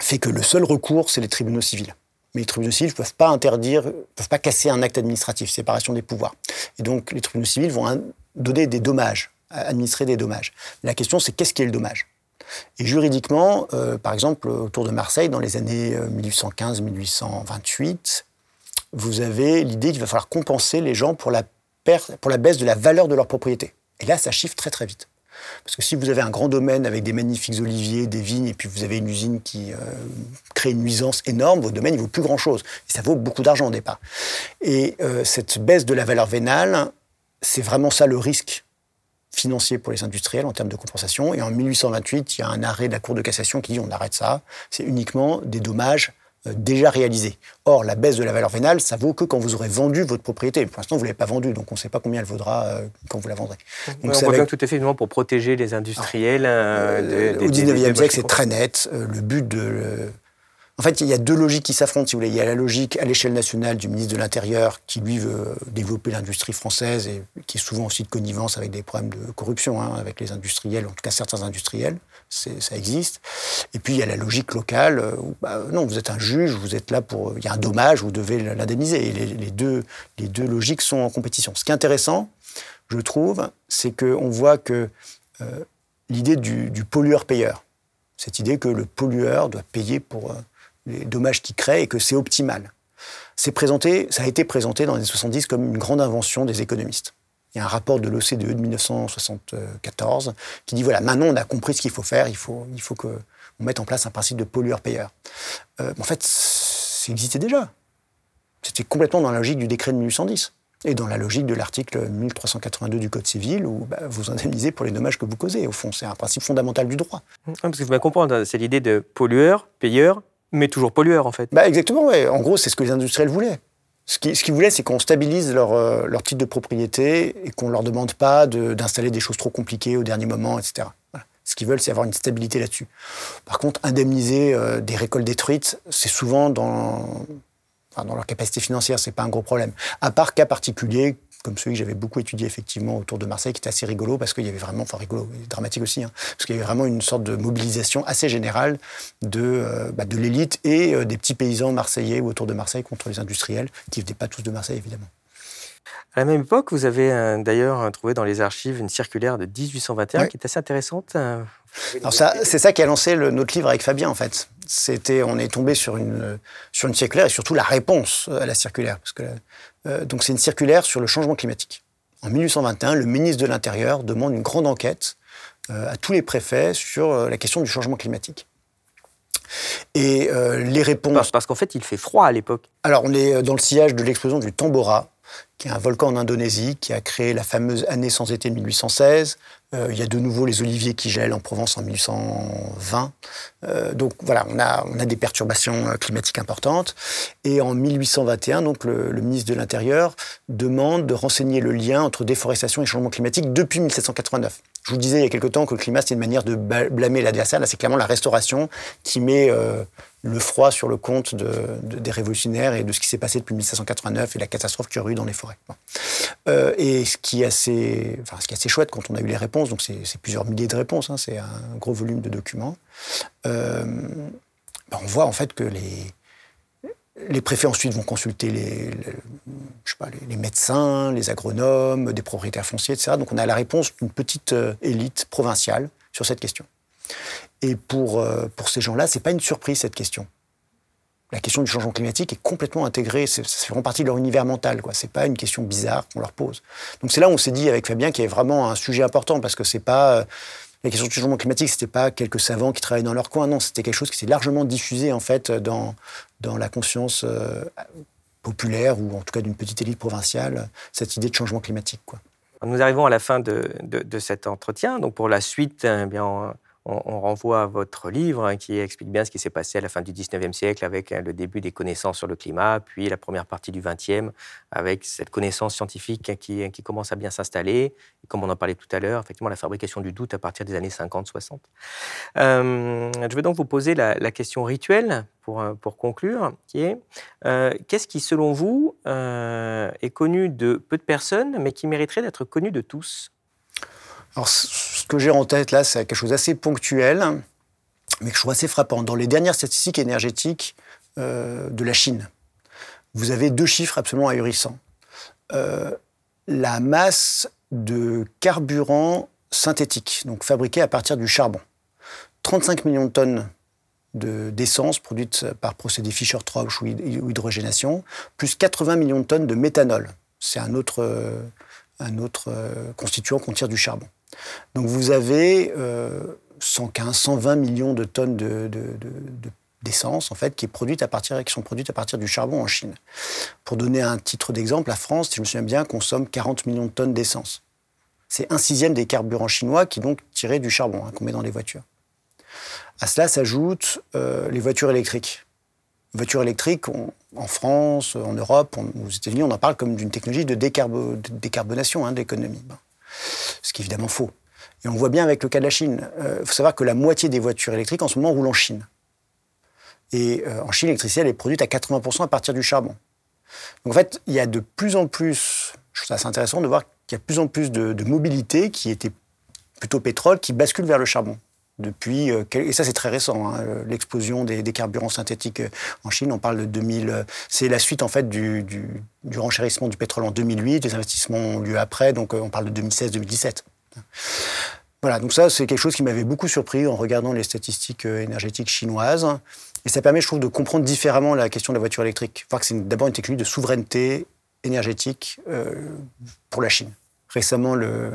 fait que le seul recours, c'est les tribunaux civils mais les tribunaux civils ne peuvent pas interdire, peuvent pas casser un acte administratif, séparation des pouvoirs. Et donc les tribunaux civils vont donner des dommages, administrer des dommages. La question c'est qu'est-ce qui est le dommage? Et juridiquement, euh, par exemple, autour de Marseille, dans les années 1815-1828, euh, vous avez l'idée qu'il va falloir compenser les gens pour la, pour la baisse de la valeur de leur propriété. Et là, ça chiffre très très vite. Parce que si vous avez un grand domaine avec des magnifiques oliviers, des vignes, et puis vous avez une usine qui euh, crée une nuisance énorme, votre domaine ne vaut plus grand-chose. Et ça vaut beaucoup d'argent au départ. Et euh, cette baisse de la valeur vénale, c'est vraiment ça le risque financier pour les industriels en termes de compensation. Et en 1828, il y a un arrêt de la Cour de cassation qui dit on arrête ça. C'est uniquement des dommages déjà réalisé. Or, la baisse de la valeur vénale, ça vaut que quand vous aurez vendu votre propriété. Pour l'instant, vous ne l'avez pas vendue, donc on ne sait pas combien elle vaudra euh, quand vous la vendrez. Donc, on tout à fait pour protéger les industriels. Euh, au 19e siècle, c'est très net. le but de... En fait, il y a deux logiques qui s'affrontent, si vous voulez. Il y a la logique à l'échelle nationale du ministre de l'Intérieur qui, lui, veut développer l'industrie française et qui est souvent aussi de connivence avec des problèmes de corruption, hein, avec les industriels, en tout cas certains industriels ça existe. Et puis il y a la logique locale euh, où bah, non, vous êtes un juge, vous êtes là pour. Il y a un dommage, vous devez l'indemniser. Et les, deux, les deux logiques sont en compétition. Ce qui est intéressant, je trouve, c'est qu'on voit que euh, l'idée du, pollueur-payeur, cette idée que le pollueur doit payer pour euh, les dommages qu'il crée et que c'est optimal, présenté, ça a été présenté dans les années 70 comme une grande invention des économistes. Il y a un rapport de l'OCDE de 1974 qui dit voilà, maintenant on a compris ce qu'il faut faire, il faut, il faut qu'on mette en place un principe de pollueur-payeur. Euh, en fait, ça existait déjà. C'était complètement dans la logique du décret de 1810 et dans la logique de l'article 1382 du Code civil où bah, vous indemnisez pour les dommages que vous causez. Au fond, c'est un principe fondamental du droit. parce que vous comprendre, c'est l'idée de pollueur, payeur, mais toujours pollueur en fait. Bah, exactement, ouais. En gros, c'est ce que les industriels voulaient. Ce qu'ils voulaient, c'est qu'on stabilise leur, euh, leur, titre de propriété et qu'on ne leur demande pas d'installer des choses trop compliquées au dernier moment, etc. Ce qu'ils veulent, c'est avoir une stabilité là-dessus. Par contre, indemniser euh, des récoltes détruites, c'est souvent dans, dans leur capacité financière, c'est pas un gros problème. À part cas particulier, comme celui que j'avais beaucoup étudié effectivement autour de Marseille, qui était assez rigolo parce qu'il y avait vraiment, enfin rigolo, dramatique aussi, hein, parce qu'il y avait vraiment une sorte de mobilisation assez générale de, euh, bah, de l'élite et euh, des petits paysans marseillais ou autour de Marseille contre les industriels, qui ne venaient pas tous de Marseille évidemment. À la même époque, vous avez euh, d'ailleurs trouvé dans les archives une circulaire de 1821 qui est assez intéressante. Alors ça, c'est ça qui a lancé le, notre livre avec Fabien en fait. C'était, on est tombé sur une sur une circulaire et surtout la réponse à la circulaire, parce que donc c'est une circulaire sur le changement climatique. En 1821, le ministre de l'Intérieur demande une grande enquête euh, à tous les préfets sur euh, la question du changement climatique. Et les réponses... Parce qu'en fait, il fait froid à l'époque. Alors, on est dans le sillage de l'explosion du Tambora, qui est un volcan en Indonésie, qui a créé la fameuse année sans été de 1816, euh, il y a de nouveau les oliviers qui gèlent en Provence en 1820. Euh, donc voilà, on a, on a des perturbations euh, climatiques importantes. Et en 1821, donc le, ministre de l'Intérieur demande de renseigner le lien entre déforestation et changement climatique depuis 1789. Je vous disais il y a quelque temps que le climat, c'est une manière de blâmer l'adversaire. Là, c'est clairement la restauration qui met le froid sur le compte des révolutionnaires et de ce qui s'est passé depuis 1789 et la catastrophe qu'il y a eu dans les forêts. Euh, et ce qui, est assez, chouette quand on a eu les réponses, donc c'est plusieurs milliers de réponses, hein, c'est un gros volume de documents, euh, ben, on voit en fait que les, préfets ensuite vont consulter les, médecins, les agronomes, des propriétaires fonciers, etc. Donc on a la réponse d'une petite euh, élite provinciale sur cette question. Et pour, euh, pour ces gens-là, ce n'est pas une surprise, cette question. La question du changement climatique est complètement intégrée, c'est vraiment partie de leur univers mental. Ce n'est pas une question bizarre qu'on leur pose. Donc c'est là où on s'est dit avec Fabien qu'il y a vraiment un sujet important, parce que c'est pas... Euh, la question du changement climatique, c'était pas quelques savants qui travaillaient dans leur coin, non, c'était quelque chose qui s'est largement diffusé en fait dans, dans la conscience euh, populaire ou en tout cas d'une petite élite provinciale, cette idée de changement climatique. Quoi. Nous arrivons à la fin de, de, cet entretien. Donc pour la suite, eh bien, on, renvoie à votre livre hein, qui explique bien ce qui s'est passé à la fin du 19e siècle avec hein, le début des connaissances sur le climat, puis la première partie du 20e avec cette connaissance scientifique qui, commence à bien s'installer, comme on en parlait tout à l'heure, effectivement la fabrication du doute à partir des années 50-60. Euh, je vais donc vous poser la, question rituelle pour, euh, pour, conclure, qui est euh, qu'est-ce qui, selon vous, est connu de peu de personnes, mais qui mériterait d'être connu de tous? Ce que j'ai en tête là, c'est quelque chose d'assez ponctuel, mais que je trouve assez frappant. Dans les dernières statistiques énergétiques euh, de la Chine, vous avez deux chiffres absolument ahurissants. Euh, la masse de carburant synthétique, donc fabriqué à partir du charbon. 35 millions de tonnes d'essence produite par procédé Fischer-Tropsch ou hydrogénation, plus 80 millions de tonnes de méthanol. C'est un autre, un autre euh, constituant qu'on tire du charbon. Donc vous avez 115, 120 millions de tonnes de, d'essence en fait qui sont produites à partir du charbon en Chine. Pour donner un titre d'exemple, la France, si je me souviens bien, consomme 40 millions de tonnes d'essence. C'est un sixième des carburants chinois qui donc tiré du charbon hein, qu'on met dans les voitures. À cela s'ajoutent euh, les voitures électriques. Voitures électriques, en France, en Europe, aux États-Unis, on en parle comme d'une technologie de, décarbonation hein, de l'économie. Ce qui est évidemment faux. Et on voit bien avec le cas de la Chine. Il euh, faut savoir que la moitié des voitures électriques en ce moment roulent en Chine. Et euh, en Chine, l'électricité, elle est produite à 80% à partir du charbon. Donc en fait, il y a de plus en plus, je trouve ça assez intéressant de voir qu'il y a de plus en plus de, mobilité qui était plutôt pétrole, qui bascule vers le charbon. Depuis, euh, et ça c'est très récent, hein, l'explosion des, carburants synthétiques euh, en Chine, on parle de 2000, c'est la suite en fait du, du, renchérissement du pétrole en 2008, les investissements ont lieu après, donc on parle de 2016-2017. Voilà, donc ça c'est quelque chose qui m'avait beaucoup surpris en regardant les statistiques énergétiques chinoises. Et ça permet, je trouve, de comprendre différemment la question de la voiture électrique. Voir que c'est d'abord une technologie de souveraineté énergétique euh, pour la Chine. Récemment, le,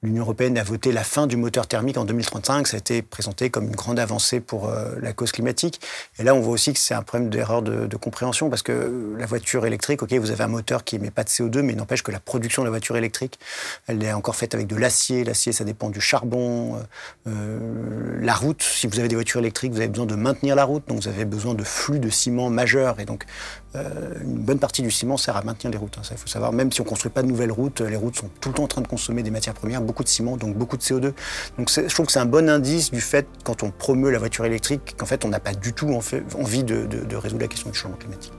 L'Union européenne a voté la fin du moteur thermique en 2035. Ça a été présenté comme une grande avancée pour euh, la cause climatique. Et là, on voit aussi que c'est un problème d'erreur de, compréhension parce que la voiture électrique, ok, vous avez un moteur qui émet pas de CO2, mais n'empêche que la production de la voiture électrique, elle est encore faite avec de l'acier. L'acier, ça dépend du charbon. Euh, euh, la route, si vous avez des voitures électriques, vous avez besoin de maintenir la route, donc vous avez besoin de flux de ciment majeurs. Et donc, une bonne partie du ciment sert à maintenir les routes. Hein. Il faut savoir, même si on construit pas de nouvelles routes, les routes sont tout le temps en train de consommer des matières premières beaucoup de ciment, donc beaucoup de CO2. Donc je trouve que c'est un bon indice du fait, quand on promeut la voiture électrique, qu'en fait on n'a pas du tout envie de résoudre la question du changement climatique.